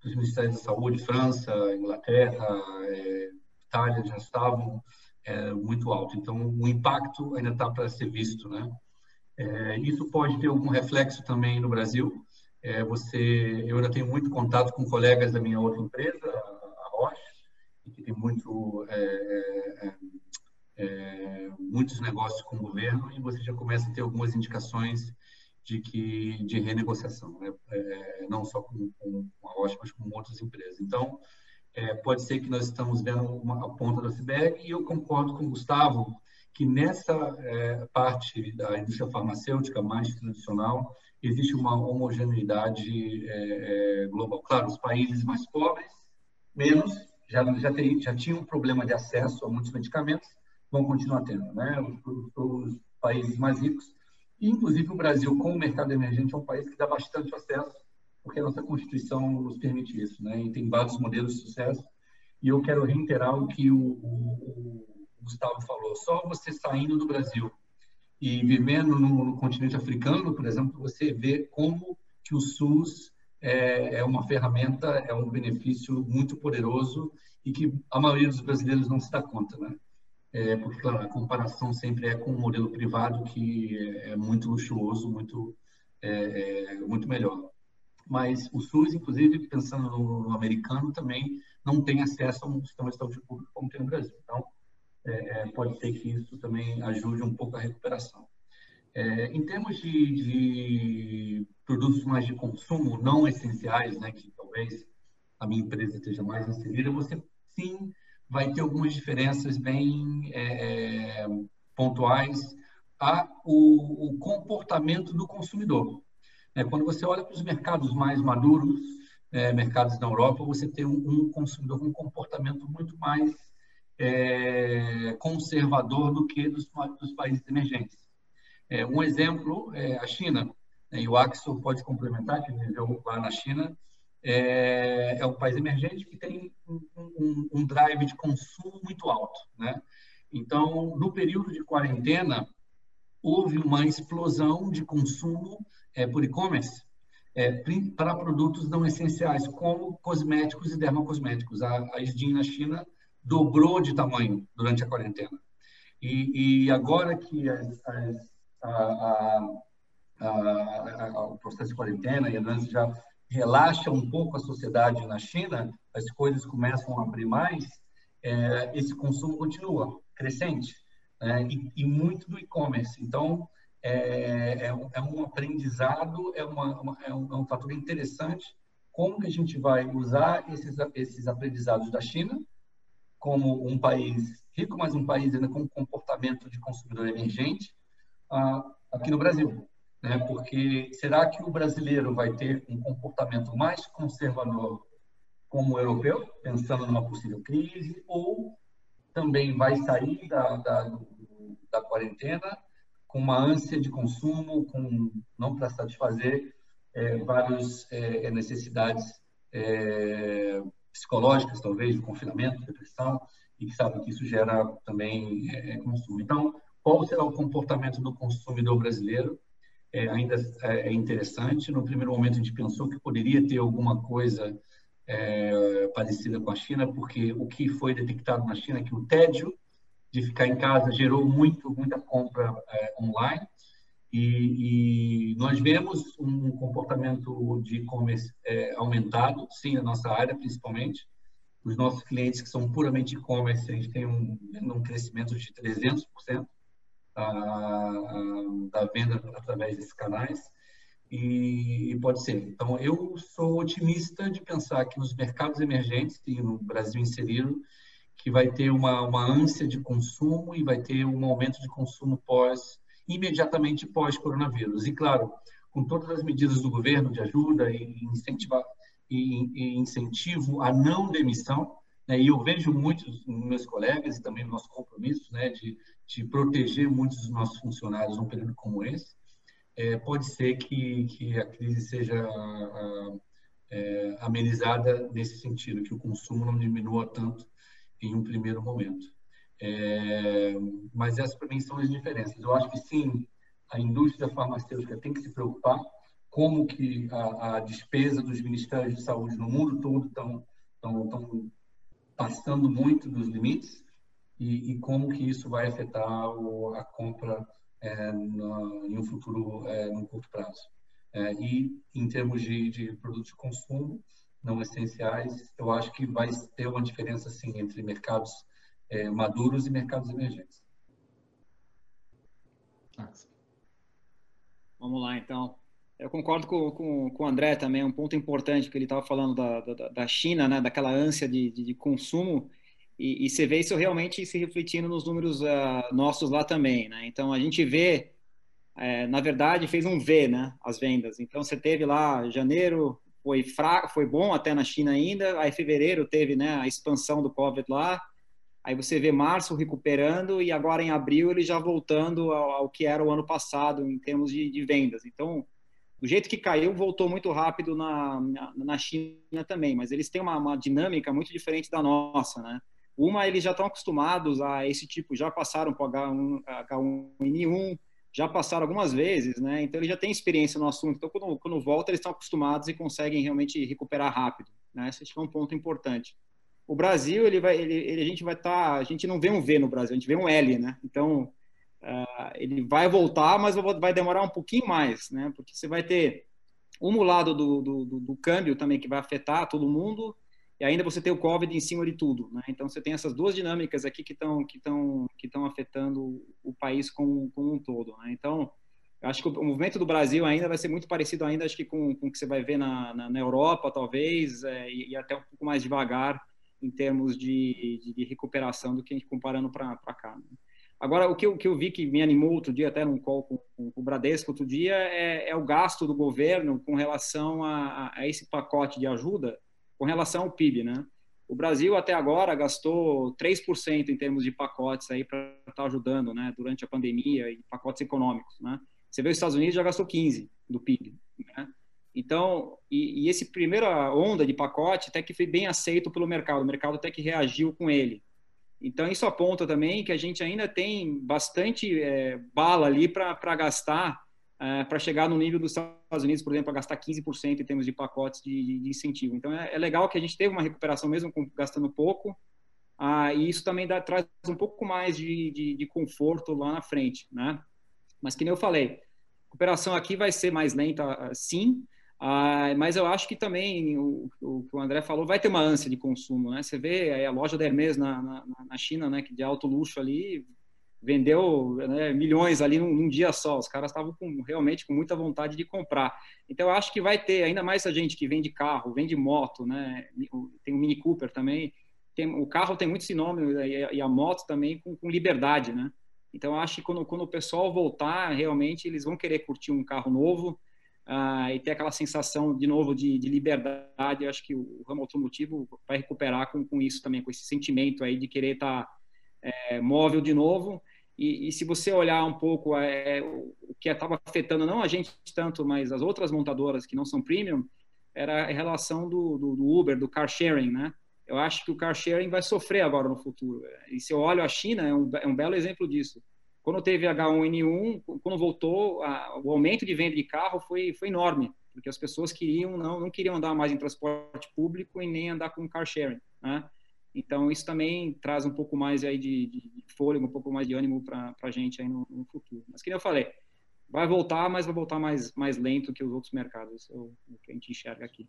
dos Ministérios da Saúde, França, Inglaterra, é, Itália, já estavam é, muito alto. Então, o impacto ainda está para ser visto, né? É, isso pode ter algum reflexo também no Brasil, é, você, eu ainda tenho muito contato com colegas da minha outra empresa, tem muito, é, é, é, muitos negócios com o governo e você já começa a ter algumas indicações de que de renegociação, né? É, não só com, com, a Roche, mas com outras empresas. Então, é, pode ser que nós estamos vendo uma, a ponta do iceberg e eu concordo com o Gustavo que nessa é, parte da indústria farmacêutica mais tradicional existe uma homogeneidade é, é, global. Claro, os países mais pobres, menos, já, já, tem, já tinham um problema de acesso a muitos medicamentos, vão continuar tendo. Né? Os, os países mais ricos, inclusive o Brasil, com o mercado emergente, é um país que dá bastante acesso, porque a nossa Constituição nos permite isso. Né? E tem vários modelos de sucesso. E eu quero reiterar o que o, o, o Gustavo falou. Só você saindo do Brasil e vivendo no, no, continente africano, por exemplo, você vê como que o SUS é, é, uma ferramenta, é um benefício muito poderoso e que a maioria dos brasileiros não se dá conta, né? É, porque, claro, a comparação sempre é com o modelo privado que é, muito luxuoso, muito, é, é, muito melhor. Mas o SUS, inclusive, pensando no, no americano, também não tem acesso a um sistema de saúde público como tem no Brasil. Então, é, é, pode ser que isso também ajude um pouco a recuperação. É, em termos de, de, produtos mais de consumo não essenciais, né, que talvez a minha empresa esteja mais inserida, você sim vai ter algumas diferenças bem é, é pontuais a o, o, comportamento do consumidor. É, quando você olha para os mercados mais maduros, é, mercados na Europa, você tem um, um consumidor com um comportamento muito mais é, conservador do que dos, dos países emergentes. É, um exemplo é a China, e o Axel pode complementar, que viveu lá na China, é, é um país emergente que tem um, um, drive de consumo muito alto. Né? Então, no período de quarentena, houve uma explosão de consumo é, por e-commerce é, para produtos não essenciais, como cosméticos e dermocosméticos. A, a SDIN na China dobrou de tamanho durante a quarentena. E, e agora que as, as, a, o processo de quarentena e a doença já relaxa um pouco a sociedade na China, as coisas começam a abrir mais, é, esse consumo continua crescente. É, e, e, muito do e-commerce. Então, é, é, um, é, um, aprendizado, é, uma, uma, é, um, é um fator interessante como que a gente vai usar esses, esses aprendizados da China como um país rico, mas um país ainda com um comportamento de consumidor emergente uh, aqui no Brasil. Né? Porque será que o brasileiro vai ter um comportamento mais conservador como o europeu, pensando numa possível crise, ou também vai sair da, da, da quarentena com uma ânsia de consumo, com não para satisfazer é, várias é, necessidades é, psicológicas, talvez, de confinamento, depressão, e que sabe que isso gera também é, é, consumo. Então, qual será o comportamento do consumidor brasileiro? É, ainda é, é interessante. No primeiro momento, a gente pensou que poderia ter alguma coisa é, parecida com a China, porque o que foi detectado na China é que o tédio de ficar em casa gerou muito, muita compra é, online. E, e, nós vemos um comportamento de e-commerce é, aumentado, sim, na nossa área principalmente. Os nossos clientes que são puramente e-commerce, a gente tem um, um crescimento de 300% a, a, da venda através desses canais. E, e, pode ser. Então, eu sou otimista de pensar que nos mercados emergentes, e no Brasil inserido, que vai ter uma, uma ânsia de consumo e vai ter um aumento de consumo pós imediatamente pós-coronavírus. E, claro, com todas as medidas do governo de ajuda e, e, e incentivo à não demissão, né, e eu vejo muitos meus colegas e também o nosso compromisso né, de, de proteger muitos dos nossos funcionários num período como esse, é, pode ser que, que a crise seja a, é, amenizada nesse sentido, que o consumo não diminua tanto em um primeiro momento. É, mas essas para mim são as diferenças. Eu acho que sim, a indústria farmacêutica tem que se preocupar como que a, a despesa dos ministérios de saúde no mundo todo estão, passando muito dos limites e, e, como que isso vai afetar o, a compra é, no, em um futuro, é, no curto prazo. É, e em termos de, de produtos de consumo não essenciais, eu acho que vai ter uma diferença sim entre mercados é, maduros e mercados emergentes. Vamos lá, então. Eu concordo com, com, com o André também, um ponto importante que ele estava falando da, da, da, China, né, daquela ânsia de, de, de consumo, e, e, você vê isso realmente se refletindo nos números uh, nossos lá também. Né? Então, a gente vê, é, na verdade, fez um V, né, as vendas. Então, você teve lá janeiro, foi fraco, foi bom até na China ainda, aí fevereiro teve né, a expansão do Covid lá, Aí você vê março recuperando e agora em abril ele já voltando ao, ao que era o ano passado em termos de, de, vendas. Então, do jeito que caiu, voltou muito rápido na, na, na China também, mas eles têm uma, uma, dinâmica muito diferente da nossa, né? Uma, eles já estão acostumados a esse tipo, já passaram para H1, H1N1, já passaram algumas vezes, né? Então, eles já têm experiência no assunto. Então, quando, quando volta, eles estão acostumados e conseguem realmente recuperar rápido, né? Esse é um ponto importante o Brasil ele vai ele, ele, a gente vai estar tá, a gente não vê um V no Brasil a gente vê um L né então uh, ele vai voltar mas vai demorar um pouquinho mais né porque você vai ter um lado do, do, do, do, câmbio também que vai afetar todo mundo e ainda você tem o Covid em cima de tudo né então você tem essas duas dinâmicas aqui que estão que estão que estão afetando o país como, como um todo né? então acho que o movimento do Brasil ainda vai ser muito parecido ainda acho que com, com o que você vai ver na, na, na Europa talvez é, e, e até um pouco mais devagar em termos de, de, de recuperação do que a gente comparando para cá. Né? Agora, o que, eu, que eu vi que me animou outro dia, até num call com, com, com o Bradesco outro dia, é, é, o gasto do governo com relação a, a, esse pacote de ajuda com relação ao PIB, né? O Brasil até agora gastou 3% em termos de pacotes aí para estar tá ajudando, né, durante a pandemia e pacotes econômicos, né? Você vê os Estados Unidos já gastou 15 do PIB, né? Então, e, e esse primeira onda de pacote até que foi bem aceito pelo mercado, o mercado até que reagiu com ele. Então, isso aponta também que a gente ainda tem bastante é, bala ali para gastar, é, para chegar no nível dos Estados Unidos, por exemplo, para gastar 15% em termos de pacotes de, de incentivo. Então, é, é, legal que a gente teve uma recuperação mesmo com, gastando pouco, ah, e isso também dá, traz um pouco mais de, de, de, conforto lá na frente, né? Mas, que nem eu falei, a recuperação aqui vai ser mais lenta, sim, ah, mas eu acho que também o, o, que o André falou vai ter uma ânsia de consumo, né? Você vê a loja da Hermes na, na, na China, né, que de alto luxo ali vendeu né, milhões ali num, num, dia só. Os caras estavam realmente com muita vontade de comprar. Então eu acho que vai ter ainda mais a gente que vende carro, vende moto, né? Tem o Mini Cooper também. Tem, o carro tem muito sinônimo e a, e a moto também com, com, liberdade, né? Então acho que quando, quando o pessoal voltar, realmente eles vão querer curtir um carro novo ah, e ter aquela sensação de novo de, de, liberdade. Eu acho que o ramo automotivo vai recuperar com, com isso também, com esse sentimento aí de querer estar tá, é, móvel de novo. E, e, se você olhar um pouco é, o, o que estava afetando não a gente tanto, mas as outras montadoras que não são premium, era a relação do, do, do Uber, do car sharing, né? Eu acho que o car sharing vai sofrer agora no futuro. E se eu olho a China, é um, é um belo exemplo disso quando teve H1N1, quando voltou, a, o aumento de venda de carro foi, foi enorme. porque as pessoas queriam não, não queriam andar mais em transporte público e nem andar com car sharing, né? Então, isso também traz um pouco mais aí de, de fôlego, um pouco mais de ânimo para a gente aí no, no, futuro. Mas, como eu falei, vai voltar, mas vai voltar mais, mais lento que os outros mercados, é o, o que a gente enxerga aqui.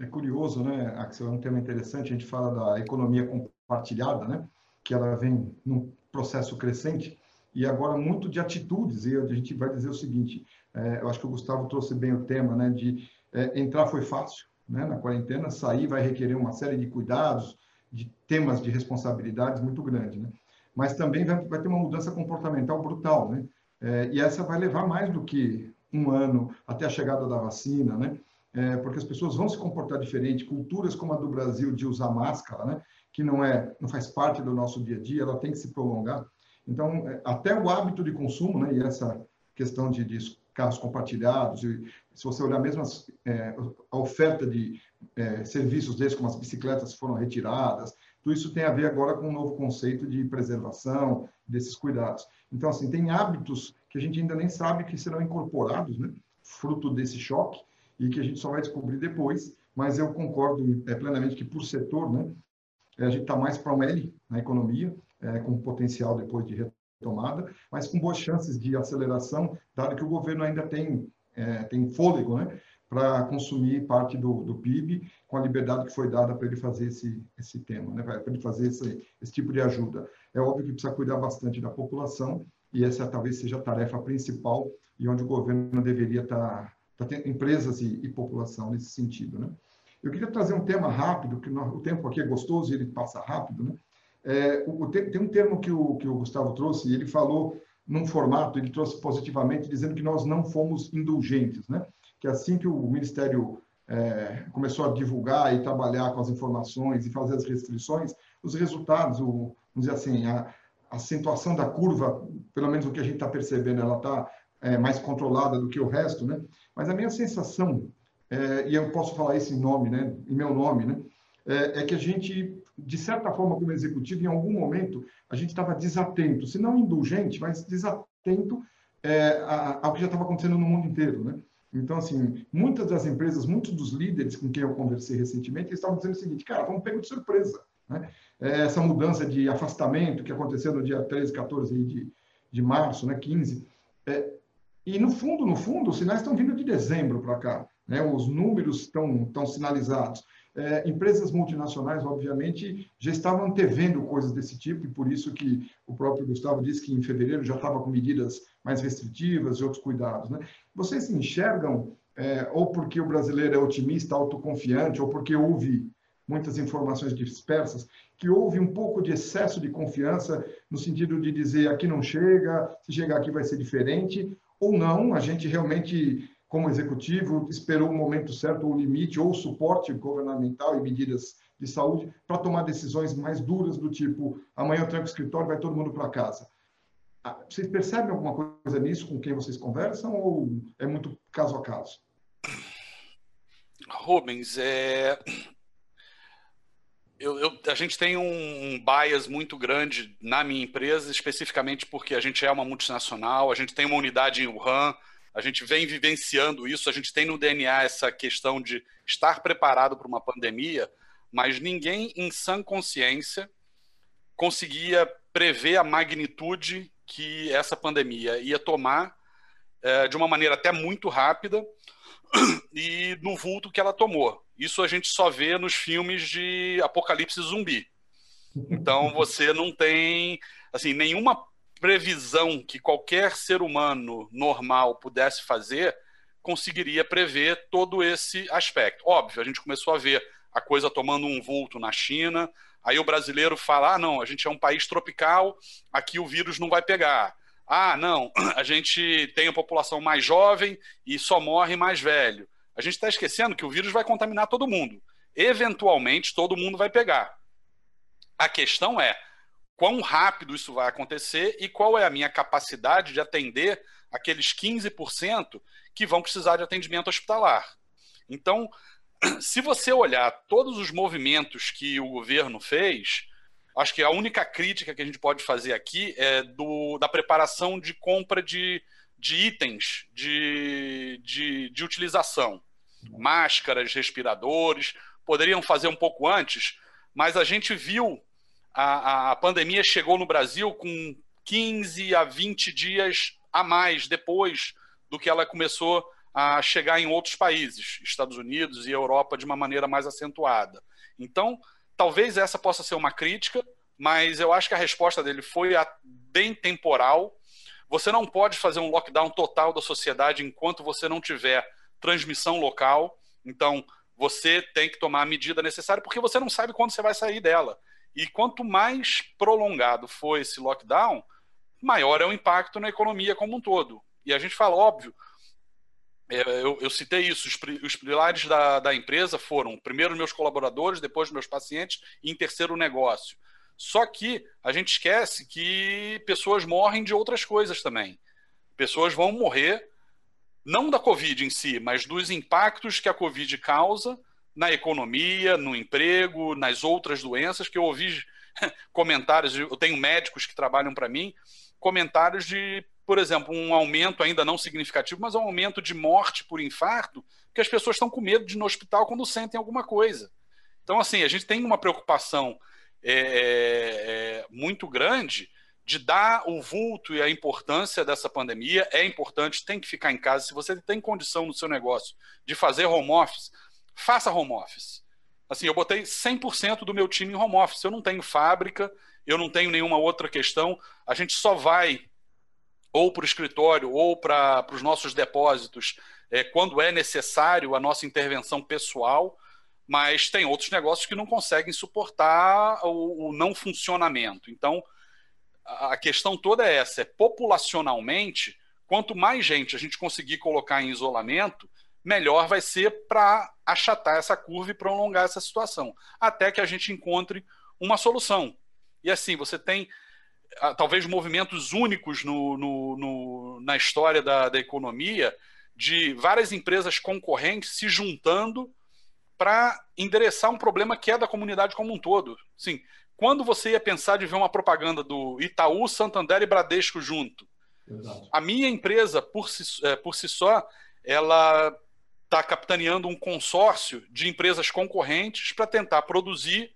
É curioso, né, Axel? É um tema interessante. A gente fala da economia compartilhada, né? Que ela vem num processo crescente e agora muito de atitudes. E a gente vai dizer o seguinte: é, eu acho que o Gustavo trouxe bem o tema, né? De é, entrar foi fácil, né? Na quarentena, sair vai requerer uma série de cuidados, de temas de responsabilidades muito grande, né? Mas também vai, vai ter uma mudança comportamental brutal, né? É, e essa vai levar mais do que um ano até a chegada da vacina, né? É, porque as pessoas vão se comportar diferente. Culturas como a do Brasil de usar máscara, né? Que não é, não faz parte do nosso dia a dia, ela tem que se prolongar. Então, é, até o hábito de consumo, né? E essa questão de, de carros compartilhados, e se você olhar mesmo as, é, a oferta de é, serviços desses, como as bicicletas foram retiradas, tudo isso tem a ver agora com um novo conceito de preservação, desses cuidados. Então, assim, tem hábitos que a gente ainda nem sabe que serão incorporados, né? Fruto desse choque, e que a gente só vai descobrir depois, mas eu concordo é, plenamente que, por setor, né? A gente está mais para um L na economia, é, com potencial depois de tomada, mas com boas chances de aceleração, dado que o governo ainda tem, é, tem fôlego né, para consumir parte do, do, PIB, com a liberdade que foi dada para ele fazer esse, esse tema, né, para ele fazer esse, esse tipo de ajuda. É óbvio que precisa cuidar bastante da população, e essa talvez seja a tarefa principal e onde o governo deveria estar, tá, tá empresas e, e, população nesse sentido. Né? Eu queria trazer um tema rápido, que o tempo aqui é gostoso e ele passa rápido, né? É, o, tem um termo que o, que o Gustavo trouxe, ele falou num formato, ele trouxe positivamente, dizendo que nós não fomos indulgentes, né? Que assim que o Ministério é, começou a divulgar e trabalhar com as informações e fazer as restrições, os resultados, o, vamos dizer assim, a, acentuação da curva, pelo menos o que a gente está percebendo, ela está é, mais controlada do que o resto, né? Mas a minha sensação, é, e eu posso falar isso em nome, né? Em meu nome, né? É, é que a gente de certa forma, como executivo, em algum momento, a gente estava desatento, se não indulgente, mas desatento é, ao que já estava acontecendo no mundo inteiro, né? Então, assim, muitas das empresas, muitos dos líderes com quem eu conversei recentemente, estavam dizendo o seguinte, cara, vamos pegar de surpresa, né? É, essa mudança de afastamento que aconteceu no dia 13, 14 de, de março, né, 15, é, e no fundo, no fundo, os sinais estão vindo de dezembro para cá, né? Os números estão, estão sinalizados é, empresas multinacionais, obviamente, já estavam antevendo coisas desse tipo, e por isso que o próprio Gustavo disse que em fevereiro já estava com medidas mais restritivas e outros cuidados. Né? Vocês enxergam, é, ou porque o brasileiro é otimista, autoconfiante, ou porque houve muitas informações dispersas, que houve um pouco de excesso de confiança, no sentido de dizer aqui não chega, se chegar aqui vai ser diferente, ou não, a gente realmente como executivo, esperou o momento certo, o limite, ou suporte governamental e medidas de saúde para tomar decisões mais duras do tipo, amanhã eu tranco o escritório, vai todo mundo para casa. Ah, vocês percebem alguma coisa nisso com quem vocês conversam ou é muito caso a caso? Rubens, é... Eu, eu, a gente tem um bias muito grande na minha empresa, especificamente porque a gente é uma multinacional, a gente tem uma unidade em Wuhan, a gente vem vivenciando isso, a gente tem no DNA essa questão de estar preparado para uma pandemia, mas ninguém em sã consciência conseguia prever a magnitude que essa pandemia ia tomar é, de uma maneira até muito rápida e no vulto que ela tomou. Isso a gente só vê nos filmes de apocalipse zumbi. Então você não tem assim nenhuma previsão que qualquer ser humano normal pudesse fazer, conseguiria prever todo esse aspecto. Óbvio, a gente começou a ver a coisa tomando um vulto na China, aí o brasileiro fala: ah, não, a gente é um país tropical, aqui o vírus não vai pegar. Ah, não, a gente tem a população mais jovem e só morre mais velho. A gente está esquecendo que o vírus vai contaminar todo mundo. Eventualmente, todo mundo vai pegar. A questão é: quão rápido isso vai acontecer e qual é a minha capacidade de atender aqueles 15% que vão precisar de atendimento hospitalar. Então, se você olhar todos os movimentos que o governo fez, acho que a única crítica que a gente pode fazer aqui é do, da preparação de compra de de itens de, de, de utilização. Máscaras, respiradores, poderiam fazer um pouco antes, mas a gente viu a, a pandemia chegou no Brasil com 15 a 20 dias a mais depois do que ela começou a chegar em outros países, Estados Unidos e Europa, de uma maneira mais acentuada. Então, talvez essa possa ser uma crítica, mas eu acho que a resposta dele foi bem temporal. Você não pode fazer um lockdown total da sociedade enquanto você não tiver transmissão local. Então, você tem que tomar a medida necessária, porque você não sabe quando você vai sair dela. E quanto mais prolongado for esse lockdown, maior é o impacto na economia como um todo. E a gente fala, óbvio, é, eu, eu, citei isso, os, os pilares da, da, empresa foram, primeiro, meus colaboradores, depois, meus pacientes, e em terceiro, o negócio. Só que a gente esquece que pessoas morrem de outras coisas também. Pessoas vão morrer, não da Covid em si, mas dos impactos que a Covid causa na economia, no emprego, nas outras doenças, que eu ouvi comentários, eu tenho médicos que trabalham para mim, comentários de, por exemplo, um aumento ainda não significativo, mas um aumento de morte por infarto, porque as pessoas estão com medo de ir no hospital quando sentem alguma coisa. Então, assim, a gente tem uma preocupação é, é, é, muito grande de dar o vulto e a importância dessa pandemia. É importante, tem que ficar em casa. Se você tem condição no seu negócio de fazer home office, faça home office. Assim, eu botei 100% do meu time em home office. Eu não tenho fábrica, eu não tenho nenhuma outra questão. A gente só vai ou para o escritório ou para os nossos depósitos é, quando é necessário a nossa intervenção pessoal, mas tem outros negócios que não conseguem suportar o, o não funcionamento. Então, a questão toda é essa: é populacionalmente, quanto mais gente a gente conseguir colocar em isolamento, melhor vai ser para achatar essa curva e prolongar essa situação, até que a gente encontre uma solução. E assim, você tem ah, talvez movimentos únicos no, no, no, na história da, da economia de várias empresas concorrentes se juntando para endereçar um problema que é da comunidade como um todo. Sim, quando você ia pensar de ver uma propaganda do Itaú, Santander e Bradesco junto? Exato. A minha empresa, por si, é, por si só, ela está capitaneando um consórcio de empresas concorrentes para tentar produzir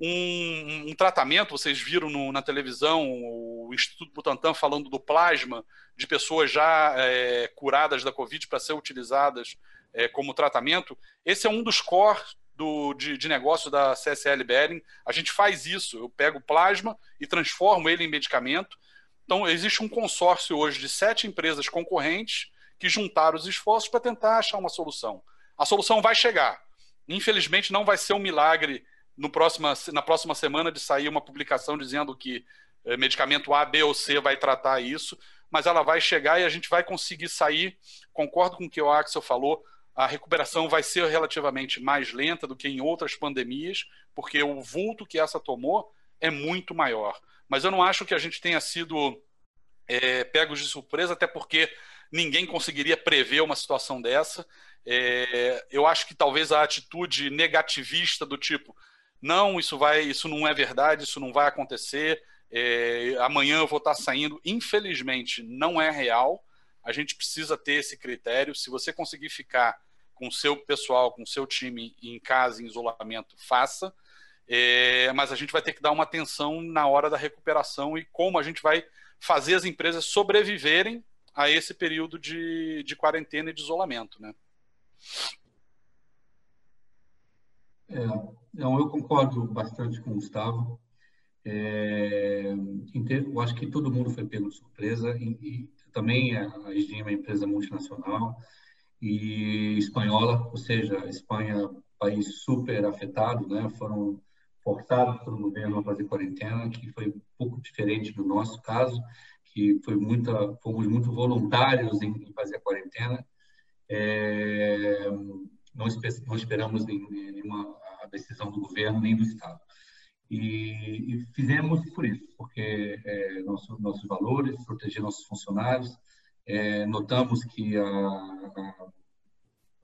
um, um tratamento, vocês viram no, na televisão o Instituto Butantan falando do plasma de pessoas já é, curadas da Covid para ser utilizadas é, como tratamento. Esse é um dos cores do, de, de, negócio da CSL Behring. A gente faz isso. Eu pego plasma e transformo ele em medicamento. Então, existe um consórcio hoje de sete empresas concorrentes que juntaram os esforços para tentar achar uma solução. A solução vai chegar. Infelizmente, não vai ser um milagre no próxima, na próxima semana de sair uma publicação dizendo que é, medicamento A, B ou C vai tratar isso, mas ela vai chegar e a gente vai conseguir sair. Concordo com o que o Axel falou, a recuperação vai ser relativamente mais lenta do que em outras pandemias, porque o vulto que essa tomou é muito maior. Mas eu não acho que a gente tenha sido é, pegos de surpresa, até porque ninguém conseguiria prever uma situação dessa. É, eu acho que talvez a atitude negativista do tipo não, isso vai, isso não é verdade, isso não vai acontecer, é, amanhã eu vou estar saindo. Infelizmente, não é real. A gente precisa ter esse critério. Se você conseguir ficar com o seu pessoal, com o seu time em casa, em isolamento, faça. É, mas a gente vai ter que dar uma atenção na hora da recuperação e como a gente vai fazer as empresas sobreviverem a esse período de, de quarentena e de isolamento, né? É, não, eu concordo bastante com o Gustavo. É, eu acho que todo mundo foi pego de surpresa e, e também a Esdim é uma empresa multinacional e espanhola, ou seja, a Espanha país super afetado, né? Foram forçados pelo governo a fazer quarentena, que foi um pouco diferente do nosso caso, que foi muita, fomos muito voluntários em, fazer a quarentena. É, não, não esperamos nenhuma decisão do governo nem do Estado. E, e fizemos por isso, porque é, nosso, nossos valores, proteger nossos funcionários, é, notamos que a, a,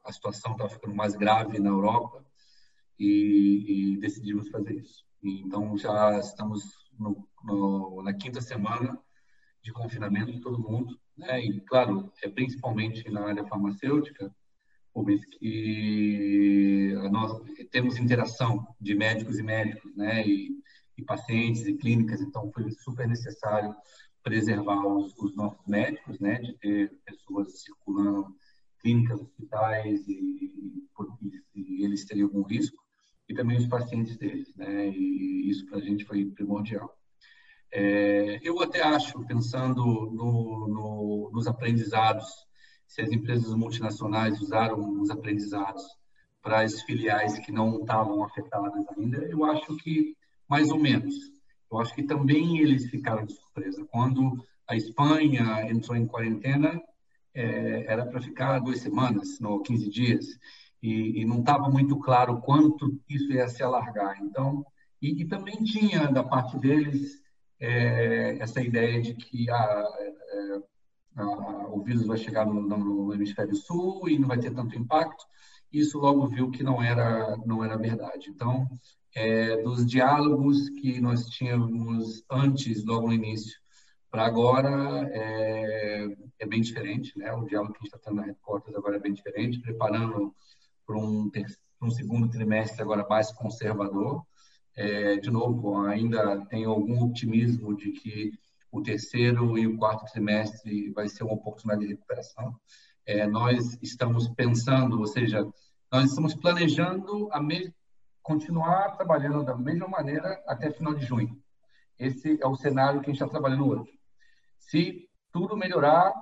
a situação estava ficando mais grave na Europa e, e decidimos fazer isso. Então já estamos no, no, na quinta semana de confinamento de todo mundo, né? E claro, é principalmente na área farmacêutica, que nós temos interação de médicos e médicos, né? E, e pacientes e clínicas, então foi super necessário preservar os, os, nossos médicos, né? De ter pessoas circulando clínicas, hospitais e, e, e eles teriam algum risco e também os pacientes deles, né? E isso para a gente foi primordial. É, eu até acho, pensando no, no, nos aprendizados, se as empresas multinacionais usaram os aprendizados para as filiais que não estavam afetadas ainda, eu acho que mais ou menos. Eu acho que também eles ficaram de surpresa. Quando a Espanha entrou em quarentena, é, era para ficar duas semanas, não 15 dias, e, e não estava muito claro quanto isso ia se alargar. Então, e, e também tinha da parte deles é, essa ideia de que a, é, a, o vírus vai chegar no, no, hemisfério sul e não vai ter tanto impacto. Isso logo viu que não era não era verdade. Então, é, dos diálogos que nós tínhamos antes, logo no início, para agora é, é, bem diferente, né? O diálogo que a gente está tendo na Headquarters agora é bem diferente, preparando para um, um segundo trimestre agora mais conservador. É, de novo, ainda tenho algum otimismo de que o terceiro e o quarto trimestre vai ser uma oportunidade de recuperação. É, nós estamos pensando, ou seja, nós estamos planejando a me... continuar trabalhando da mesma maneira até final de junho. Esse é o cenário que a gente está trabalhando hoje. Se tudo melhorar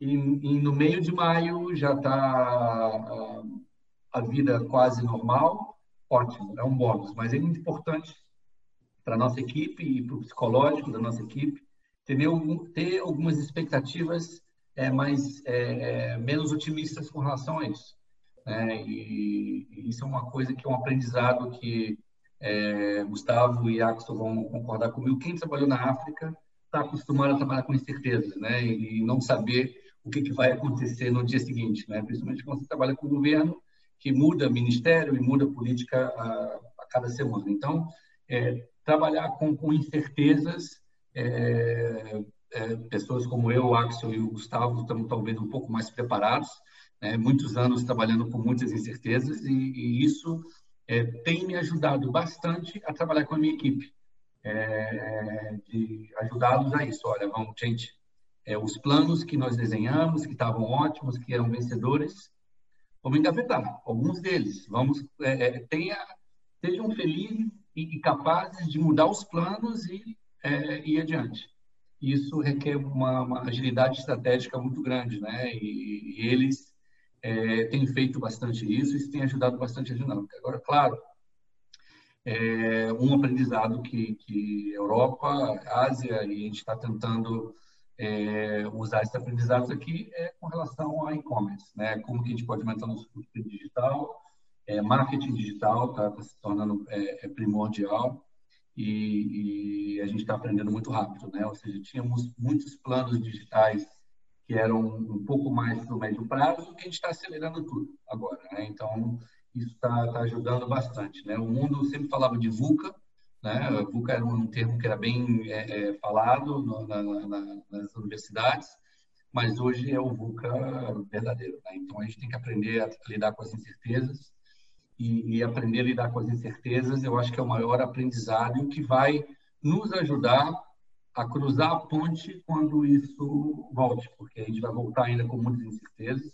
e, e no meio de maio já está a, a vida quase normal, ótimo, é um bônus, mas é muito importante para a nossa equipe e para o psicológico da nossa equipe ter, algumas expectativas é, mais, é, é, menos otimistas com relação a isso. É, e, e, isso é uma coisa que é um aprendizado que é, Gustavo e Axel vão concordar comigo. Quem trabalhou na África está acostumado a trabalhar com incertezas né, e não saber o que, que vai acontecer no dia seguinte, né, principalmente quando você trabalha com o governo que muda ministério e muda política a, a cada semana. Então, é, trabalhar com, com incertezas, é, é, pessoas como eu, o Axel e o Gustavo estamos talvez um pouco mais preparados, né? muitos anos trabalhando com muitas incertezas e, e isso é, tem me ajudado bastante a trabalhar com a minha equipe, é, de ajudá-los a isso. Olha, vamos, gente, é, os planos que nós desenhamos, que estavam ótimos, que eram vencedores, vamos engavetar alguns deles. Vamos é, é, tenha, sejam felizes e, e, capazes de mudar os planos e é, ir adiante. Isso requer uma, uma, agilidade estratégica muito grande, né? E, e eles é, têm feito bastante isso, isso tem ajudado bastante a dinâmica. Agora, claro, é um aprendizado que, que Europa, Ásia e a gente está tentando é, usar esses aprendizados aqui é com relação a e-commerce, né? Como que a gente pode aumentar nosso footprint digital, é, marketing digital está tá se tornando é, é primordial e, e, a gente está aprendendo muito rápido, né? Ou seja, tínhamos muitos planos digitais que eram um pouco mais no médio prazo, que a gente está acelerando tudo agora, né? Então isso está tá ajudando bastante, né? O mundo sempre falava de VUCA, né? VUCA era um termo que era bem é, é, falado no, na, na, nas universidades, mas hoje é o VUCA verdadeiro. Né? Então, a gente tem que aprender a lidar com as incertezas e, e, aprender a lidar com as incertezas, eu acho que é o maior aprendizado que vai nos ajudar a cruzar a ponte quando isso volte, porque a gente vai voltar ainda com muitas incertezas,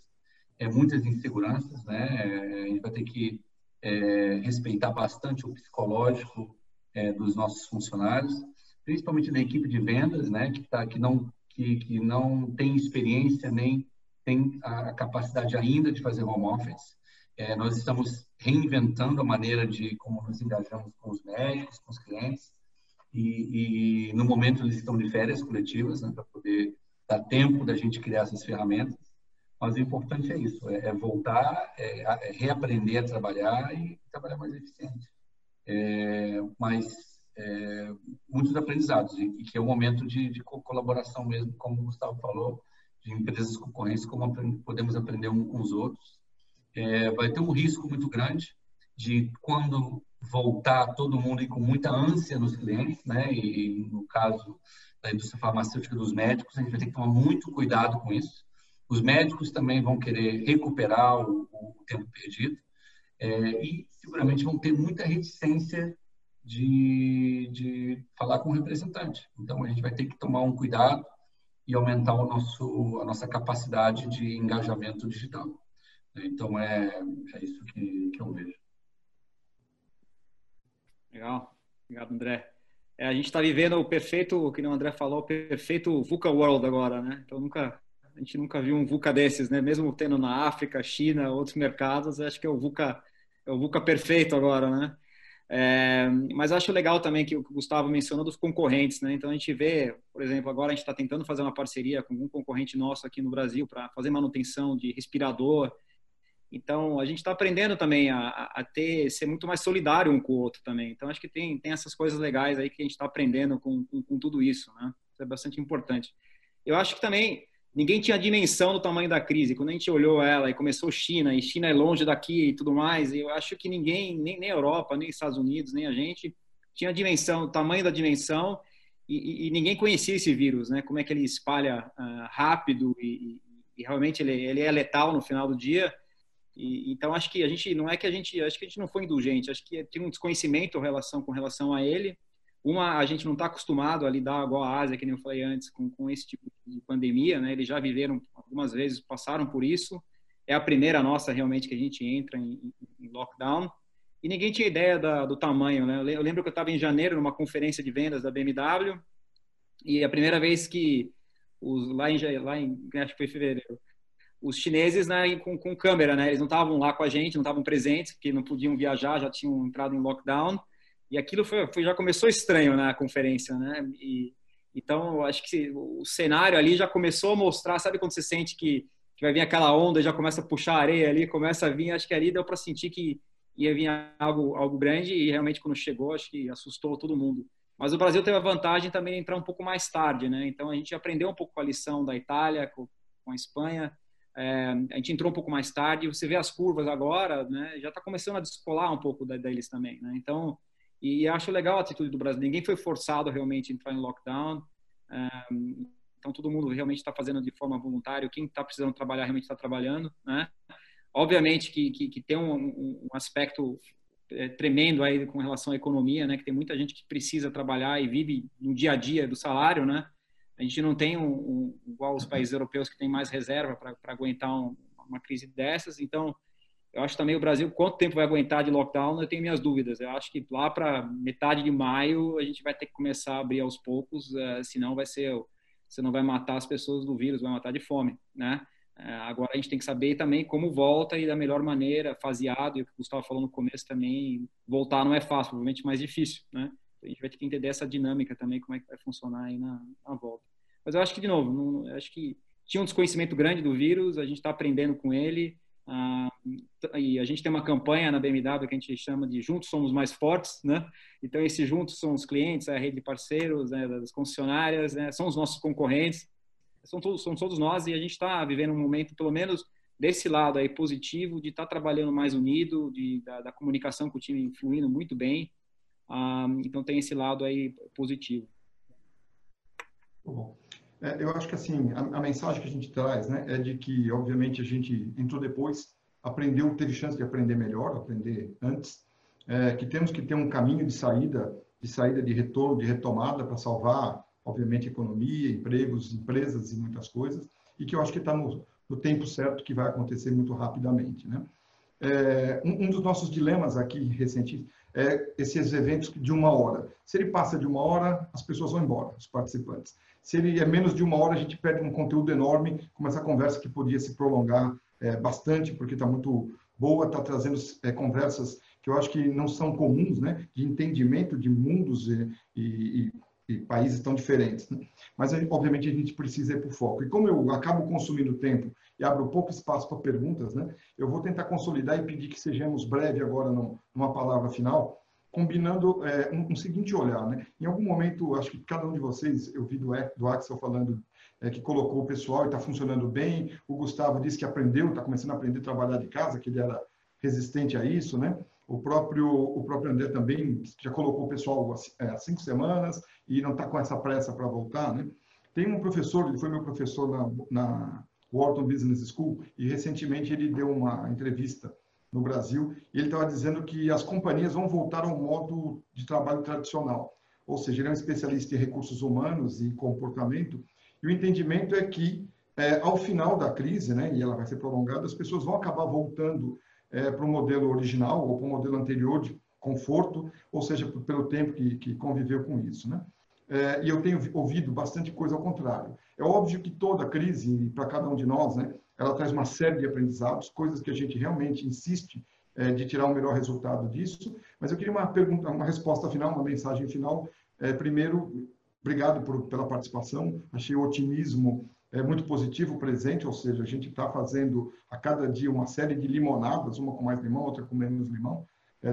é, muitas inseguranças, né? É, a gente vai ter que é, respeitar bastante o psicológico é, dos nossos funcionários, principalmente da equipe de vendas, né, que, tá, que, não, que, que não tem experiência nem tem a capacidade ainda de fazer home office. É, nós estamos reinventando a maneira de como nos engajamos com os médicos, com os clientes, e, e no momento eles estão de férias coletivas, né, para poder dar tempo da gente criar essas ferramentas. Mas o importante é isso, é, é voltar, é, é reaprender a trabalhar e trabalhar mais eficiente é, mas é, muitos aprendizados e, e, que é um momento de, de, colaboração mesmo, como o Gustavo falou, de empresas concorrentes, como podemos aprender uns com os outros. É, vai ter um risco muito grande de quando voltar todo mundo ir com muita ânsia nos clientes, né? E, no caso da indústria farmacêutica dos médicos, a gente vai ter que tomar muito cuidado com isso. Os médicos também vão querer recuperar o, o tempo perdido é, e seguramente vão ter muita reticência de, de falar com o representante. Então, a gente vai ter que tomar um cuidado e aumentar o nosso, a nossa capacidade de engajamento digital. Então, é, é isso que, que eu vejo. Legal. Obrigado, André. É, a gente está vivendo o perfeito, o que o André falou, o perfeito VUCA World agora, né? Então, nunca, a gente nunca viu um VUCA desses, né? Mesmo tendo na África, China, outros mercados, acho que é o VUCA, o VUCA perfeito agora, né? É, mas acho legal também que o Gustavo mencionou dos concorrentes, né? Então a gente vê, por exemplo, agora a gente está tentando fazer uma parceria com um concorrente nosso aqui no Brasil para fazer manutenção de respirador. Então a gente está aprendendo também a, a, ter, ser muito mais solidário um com o outro também. Então acho que tem, tem essas coisas legais aí que a gente está aprendendo com, com, com tudo isso, né? Isso é bastante importante. Eu acho que também ninguém tinha dimensão do tamanho da crise. Quando a gente olhou ela e começou China, e China é longe daqui e tudo mais, eu acho que ninguém, nem, nem a Europa, nem Estados Unidos, nem a gente, tinha dimensão, o tamanho da dimensão, e, e, ninguém conhecia esse vírus, né? Como é que ele espalha uh, rápido e, e, realmente ele, ele é letal no final do dia. E, então acho que a gente não é que a gente acho que a gente não foi indulgente, acho que tinha um desconhecimento relação com relação a ele uma, a gente não está acostumado a lidar igual a Ásia, que nem eu falei antes, com, com esse tipo de pandemia, né? Eles já viveram algumas vezes, passaram por isso. É a primeira nossa realmente que a gente entra em, em lockdown. E ninguém tinha ideia da, do tamanho, né? Eu lembro que eu estava em janeiro numa conferência de vendas da BMW e a primeira vez que os lá em, lá em acho que foi fevereiro, os chineses né, com, com câmera, né? Eles não estavam lá com a gente, não estavam presentes porque não podiam viajar, já tinham entrado em lockdown e aquilo foi, foi, já começou estranho na conferência, né? E, então, acho que o cenário ali já começou a mostrar, sabe quando você sente que, que vai vir aquela onda, já começa a puxar a areia ali, começa a vir, acho que ali deu para sentir que ia vir algo, algo grande e realmente quando chegou, acho que assustou todo mundo. Mas o Brasil teve a vantagem também de entrar um pouco mais tarde, né? Então a gente aprendeu um pouco com a lição da Itália, com, com a Espanha. É, a gente entrou um pouco mais tarde. Você vê as curvas agora, né? Já está começando a descolar um pouco deles também, né? Então e acho legal a atitude do Brasil. Ninguém foi forçado realmente a entrar em lockdown. então, todo mundo realmente está fazendo de forma voluntária. Quem está precisando trabalhar realmente está trabalhando. Né? Obviamente que, que, que tem um, um, aspecto é, tremendo aí com relação à economia, né? Que tem muita gente que precisa trabalhar e vive no dia a dia do salário, né? A gente não tem um, um igual os países europeus que tem mais reserva para aguentar uma crise dessas. Então, eu acho também o Brasil, quanto tempo vai aguentar de lockdown, eu tenho minhas dúvidas. Eu acho que lá para metade de maio a gente vai ter que começar a abrir aos poucos, uh, senão vai ser, você não vai matar as pessoas do vírus, vai matar de fome, né? Uh, agora a gente tem que saber também como volta e da melhor maneira, faseado, e o que o Gustavo falou no começo também, voltar não é fácil, provavelmente mais difícil, né? A gente vai ter que entender essa dinâmica também, como é que vai funcionar aí na, na volta. Mas eu acho que, de novo, não, acho que tinha um desconhecimento grande do vírus, a gente está aprendendo com ele, e a gente tem uma campanha na BMW que a gente chama de Juntos Somos Mais Fortes, né? Então, esses juntos são os clientes, a rede de parceiros, né, das concessionárias, né, são os nossos concorrentes, são todos, são todos nós e a gente está vivendo um momento, pelo menos desse lado aí positivo, de estar tá trabalhando mais unido, de, da, da, comunicação com o time fluindo muito bem. Ah, então, tem esse lado aí positivo. Bom. É, eu acho que assim a, a, mensagem que a gente traz, né, é de que obviamente a gente entrou depois, aprendeu, teve chance de aprender melhor, aprender antes, é, que temos que ter um caminho de saída, de saída de retorno, de retomada para salvar, obviamente, economia, empregos, empresas e muitas coisas, e que eu acho que está no, no, tempo certo que vai acontecer muito rapidamente, né? É, um, um dos nossos dilemas aqui recentes é esses eventos de uma hora. Se ele passa de uma hora, as pessoas vão embora, os participantes. Se ele é menos de uma hora, a gente perde um conteúdo enorme, como essa conversa que podia se prolongar é, bastante, porque está muito boa, está trazendo é, conversas que eu acho que não são comuns, né, de entendimento de mundos e, e, e países tão diferentes. Né? Mas, obviamente, a gente precisa ir para o foco. E como eu acabo consumindo tempo e abro pouco espaço para perguntas, né, eu vou tentar consolidar e pedir que sejamos breve agora numa palavra final, combinando é, um, um, seguinte olhar, né? Em algum momento, acho que cada um de vocês, eu vi do, do Axel falando é, que colocou o pessoal e está funcionando bem, o Gustavo disse que aprendeu, está começando a aprender a trabalhar de casa, que ele era resistente a isso, né? O próprio, o próprio André também já colocou o pessoal há é, cinco semanas e não está com essa pressa para voltar, né? Tem um professor, ele foi meu professor na, na Wharton Business School e recentemente ele deu uma entrevista no Brasil e ele estava dizendo que as companhias vão voltar ao modo de trabalho tradicional. Ou seja, ele é um especialista em recursos humanos e comportamento e o entendimento é que é, ao final da crise, né, e ela vai ser prolongada, as pessoas vão acabar voltando é, para o modelo original ou para o modelo anterior de conforto, ou seja, pelo tempo que, que conviveu com isso, né? É, e eu tenho ouvido bastante coisa ao contrário. É óbvio que toda crise, para cada um de nós, né, ela traz uma série de aprendizados, coisas que a gente realmente insiste é, de tirar o melhor resultado disso. Mas eu queria uma pergunta, uma resposta final, uma mensagem final. É, primeiro, obrigado por, pela participação. Achei o otimismo é muito positivo presente, ou seja, a gente está fazendo a cada dia uma série de limonadas, uma com mais limão, outra com menos limão,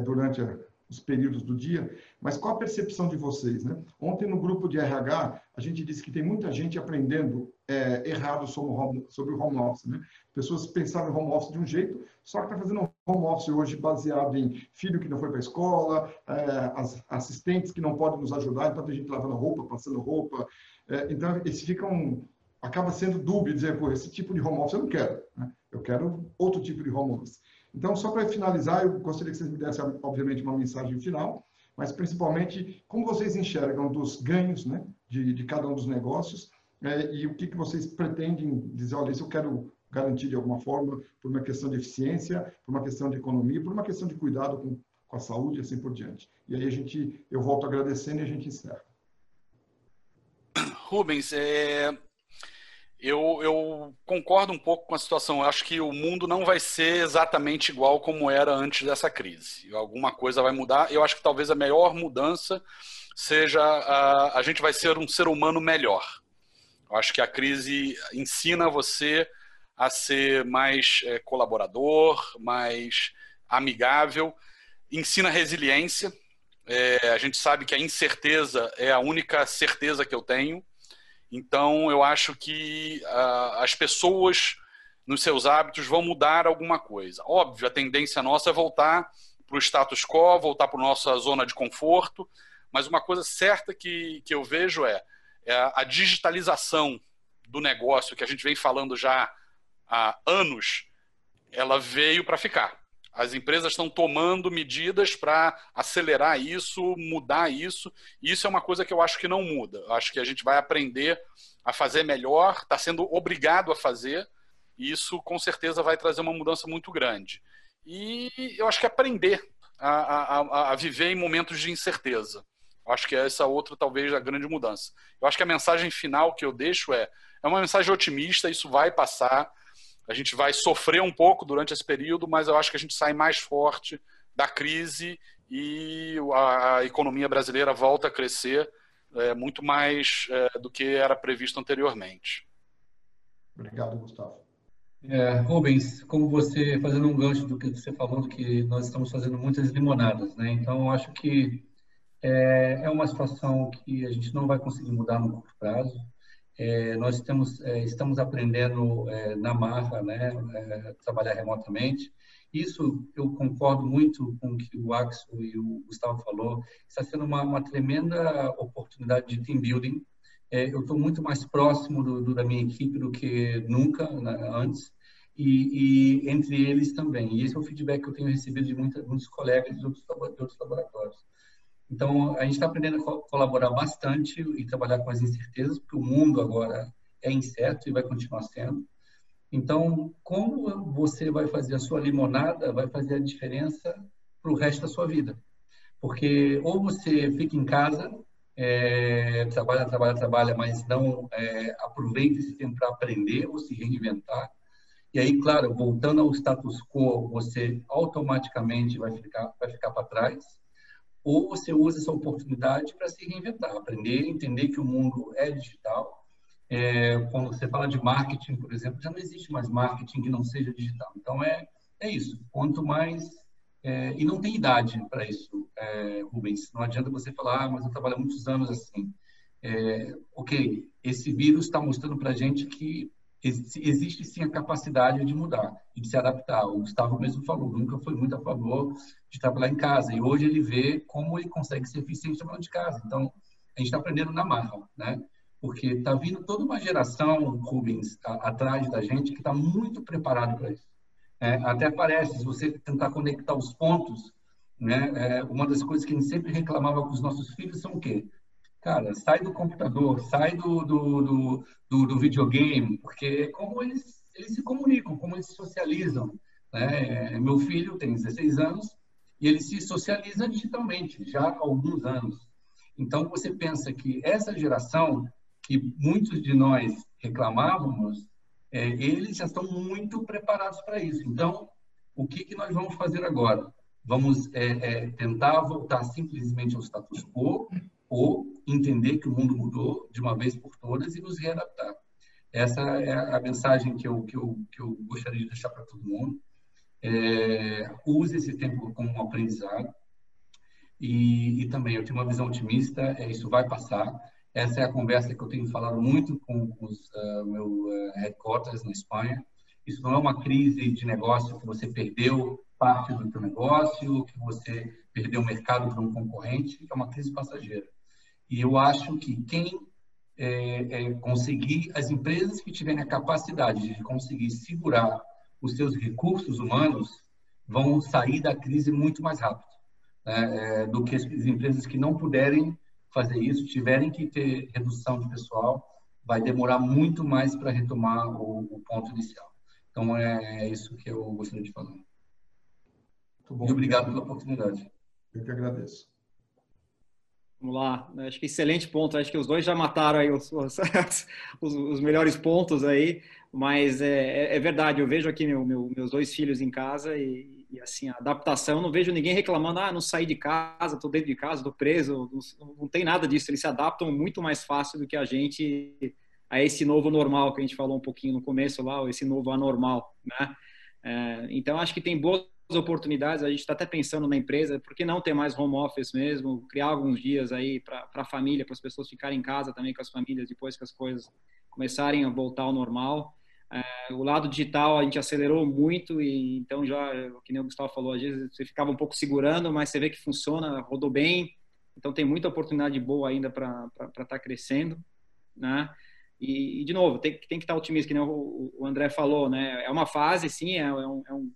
durante a, os períodos do dia. Mas qual a percepção de vocês? Né? Ontem, no grupo de RH, a gente disse que tem muita gente aprendendo é, errado sobre o, home, sobre o home office. Né? Pessoas pensavam em home office de um jeito, só que está fazendo home office hoje baseado em filho que não foi para a escola, é, as assistentes que não podem nos ajudar, então tem gente lavando roupa, passando roupa. É, então, eles ficam acaba sendo dúbio dizer, pô, esse tipo de home office eu não quero, né? eu quero outro tipo de home office. Então, só para finalizar, eu gostaria que vocês me dessem, obviamente, uma mensagem final, mas principalmente como vocês enxergam dos ganhos né, de, de cada um dos negócios é, e o que, que vocês pretendem dizer, olha, isso eu quero garantir de alguma forma por uma questão de eficiência, por uma questão de economia, por uma questão de cuidado com, com a saúde e assim por diante. E aí a gente, eu volto agradecendo e a gente encerra. Rubens, é, eu, eu, concordo um pouco com a situação. Eu acho que o mundo não vai ser exatamente igual como era antes dessa crise. Alguma coisa vai mudar. Eu acho que talvez a maior mudança seja a, a gente vai ser um ser humano melhor. Eu acho que a crise ensina você a ser mais é, colaborador, mais amigável, ensina resiliência. É, a gente sabe que a incerteza é a única certeza que eu tenho. Então, eu acho que as pessoas, nos seus hábitos, vão mudar alguma coisa. Óbvio, a tendência nossa é voltar para o status quo, voltar para a nossa zona de conforto, mas uma coisa certa que, que eu vejo é a digitalização do negócio, que a gente vem falando já há anos, ela veio para ficar. As empresas estão tomando medidas para acelerar isso, mudar isso. E isso é uma coisa que eu acho que não muda. Eu acho que a gente vai aprender a fazer melhor, está sendo obrigado a fazer. E isso com certeza vai trazer uma mudança muito grande. E eu acho que aprender a, a, a viver em momentos de incerteza. Eu acho que é essa outra, talvez, a grande mudança. Eu acho que a mensagem final que eu deixo é: é uma mensagem otimista, isso vai passar a gente vai sofrer um pouco durante esse período, mas eu acho que a gente sai mais forte da crise e a economia brasileira volta a crescer é, muito mais é, do que era previsto anteriormente. Obrigado, Gustavo. É, Rubens, como você, fazendo um gancho do que você falou, que nós estamos fazendo muitas limonadas, né? Então, acho que é, é uma situação que a gente não vai conseguir mudar no curto prazo. É, nós temos, é, estamos aprendendo é, na marra, né, é, trabalhar remotamente. Isso eu concordo muito com o que o Axel e o Gustavo falou. Está sendo uma, uma tremenda oportunidade de team building. É, eu estou muito mais próximo do, do, da minha equipe do que nunca né, antes. E, e, entre eles também. E esse é o feedback que eu tenho recebido de muita, muitos colegas de outros, de outros laboratórios. Então, a gente está aprendendo a colaborar bastante e trabalhar com as incertezas, porque o mundo agora é incerto e vai continuar sendo. Então, como você vai fazer a sua limonada, vai fazer a diferença para o resto da sua vida. Porque ou você fica em casa, é, trabalha, trabalha, trabalha, mas não é, aproveita esse tempo para aprender ou se reinventar. E aí, claro, voltando ao status quo, você automaticamente vai ficar, vai ficar para trás ou você usa essa oportunidade para se reinventar, aprender, entender que o mundo é digital. É, quando você fala de marketing, por exemplo, já não existe mais marketing que não seja digital. Então, é, é isso. Quanto mais... É, e não tem idade para isso, é, Rubens. Não adianta você falar, ah, mas eu trabalho há muitos anos assim. É, ok, esse vírus está mostrando para a gente que existe sim a capacidade de mudar e de se adaptar. O Gustavo mesmo falou, nunca foi muito a favor de trabalhar em casa. E hoje ele vê como ele consegue ser eficiente trabalhando de casa. Então, a gente está aprendendo na marra, né? Porque está vindo toda uma geração, Rubens, a, atrás da gente que está muito preparado para isso. É, até parece, se você tentar conectar os pontos, né? É, uma das coisas que a gente sempre reclamava com os nossos filhos são o quê? Cara, sai do computador, sai do, do, do, do, do videogame, porque como eles, eles se comunicam, como eles se socializam. Né? É, meu filho tem 16 anos e ele se socializa digitalmente já há alguns anos. Então, você pensa que essa geração, que muitos de nós reclamávamos, é, eles já estão muito preparados para isso. Então, o que, que nós vamos fazer agora? Vamos é, é, tentar voltar simplesmente ao status quo ou entender que o mundo mudou de uma vez por todas e nos readaptar. Essa é a mensagem que eu, que eu, que eu gostaria de deixar para todo mundo. É, use esse tempo como um aprendizado. E, e, também eu tenho uma visão otimista, é, isso vai passar. Essa é a conversa que eu tenho falado muito com os uh, meu uh, headquarters na Espanha. Isso não é uma crise de negócio que você perdeu parte do seu negócio, que você perdeu o mercado para um concorrente, é uma crise passageira. E eu acho que quem é, é, conseguir, as empresas que tiverem a capacidade de conseguir segurar os seus recursos humanos, vão sair da crise muito mais rápido né, é, do que as empresas que não puderem fazer isso, tiverem que ter redução de pessoal, vai demorar muito mais para retomar o, o, ponto inicial. Então, é, é, isso que eu gostaria de falar. Muito bom. E obrigado pela oportunidade. Eu que agradeço. Vamos lá, acho que excelente ponto. Acho que os dois já mataram aí os, os, os, os melhores pontos aí, mas é, é, é verdade. Eu vejo aqui meu, meu, meus dois filhos em casa e, e, assim a adaptação. Não vejo ninguém reclamando, ah, não saí de casa, estou dentro de casa, estou preso. Não, não, tem nada disso. Eles se adaptam muito mais fácil do que a gente a esse novo normal que a gente falou um pouquinho no começo lá, esse novo anormal, né? É, então acho que tem boas oportunidades. A gente está até pensando na empresa, por que não ter mais home office mesmo? Criar alguns dias aí para a família, para as pessoas ficarem em casa também com as famílias depois que as coisas começarem a voltar ao normal. É, o lado digital a gente acelerou muito e então já, que nem o Gustavo falou, às vezes você ficava um pouco segurando, mas você vê que funciona, rodou bem. Então tem muita oportunidade boa ainda para estar tá crescendo, né? E, e, de novo, tem, tem que estar tá otimista, que nem o, o André falou, né? É uma fase, sim, é, é um, é um,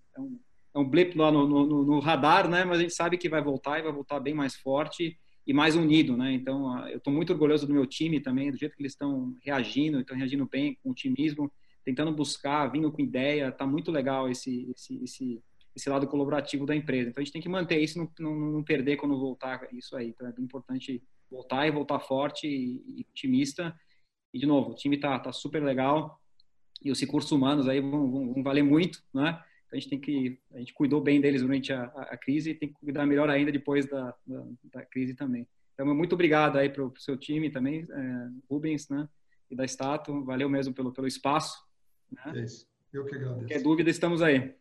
é um blip lá no, no, no, radar, né? Mas a gente sabe que vai voltar e vai voltar bem mais forte e mais unido, né? Então, eu estou muito orgulhoso do meu time também, do jeito que eles estão reagindo, estão reagindo bem, com otimismo, tentando buscar, vindo com ideia. Tá muito legal esse, esse, esse, esse lado colaborativo da empresa. Então, a gente tem que manter isso, não, não, não perder quando voltar isso aí. Então, é bem importante voltar e voltar forte e, otimista. E, de novo, o time tá, tá super legal e os recursos humanos aí vão, vão, vão valer muito, né? A gente tem que a gente cuidou bem deles durante a, a crise e tem que cuidar melhor ainda depois da, da, da crise também. Então, muito obrigado aí para o seu time também, é, Rubens, né? E da Stato, valeu mesmo pelo, pelo espaço. Né? É isso, eu que agradeço. Qualquer dúvida, estamos aí.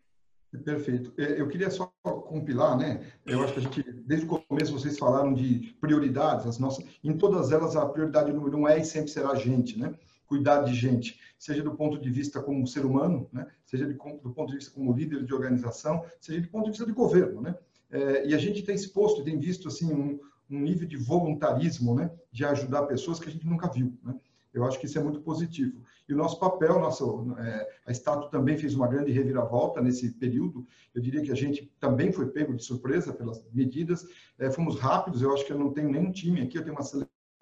Perfeito. É, eu queria só compilar, né? Eu acho que a gente, desde o começo, vocês falaram de prioridades, as nossas, em todas elas, a prioridade número um é e sempre será a gente, né? Cuidar de gente, seja do ponto de vista como ser humano, né? seja de, do ponto de vista como líder de organização, seja do ponto de vista de governo. Né? É, e a gente tem exposto, tem visto assim um, um, nível de voluntarismo né? de ajudar pessoas que a gente nunca viu. Né? Eu acho que isso é muito positivo. E o nosso papel, nosso, é, a Stato também fez uma grande reviravolta nesse período. Eu diria que a gente também foi pego de surpresa pelas medidas. É, fomos rápidos, eu acho que eu não tenho nenhum time aqui, eu tenho uma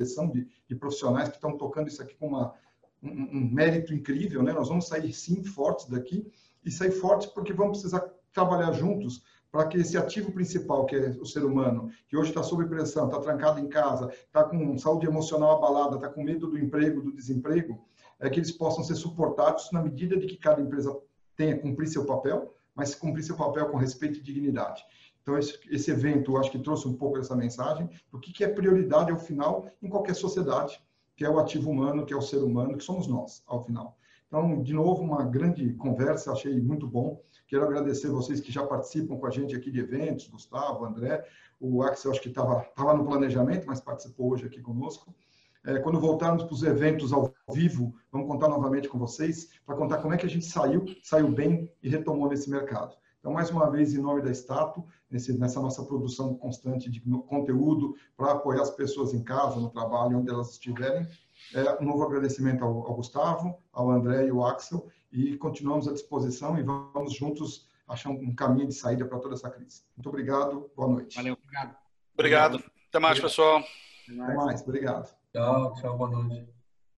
seleção de, de profissionais que estão tocando isso aqui com uma um, um mérito incrível, né? Nós vamos sair sim fortes daqui e sair fortes porque vamos precisar trabalhar juntos para que esse ativo principal, que é o ser humano, que hoje está sob pressão, está trancado em casa, está com saúde emocional abalada, está com medo do emprego, do desemprego, é que eles possam ser suportados na medida de que cada empresa tenha cumprir seu papel, mas cumprir seu papel com respeito e dignidade. Então, esse, esse evento, acho que trouxe um pouco essa mensagem do que, que é prioridade ao final em qualquer sociedade, que é o ativo humano, que é o ser humano, que somos nós, ao final. Então, de novo, uma grande conversa, achei muito bom. Quero agradecer vocês que já participam com a gente aqui de eventos, Gustavo, André, o Axel, acho que estava tava no planejamento, mas participou hoje aqui conosco. É, quando voltarmos para os eventos ao vivo, vamos contar novamente com vocês, para contar como é que a gente saiu, saiu bem e retomou nesse mercado. Então, mais uma vez, em nome da Stato, nesse, nessa nossa produção constante de conteúdo para apoiar as pessoas em casa, no trabalho, onde elas estiverem, é, um novo agradecimento ao, ao Gustavo, ao André e ao Axel, e continuamos à disposição e vamos juntos achar um caminho de saída para toda essa crise. Muito obrigado, boa noite. Valeu, obrigado. Obrigado. Até mais, pessoal. Até mais, obrigado. Tchau, tchau, boa noite.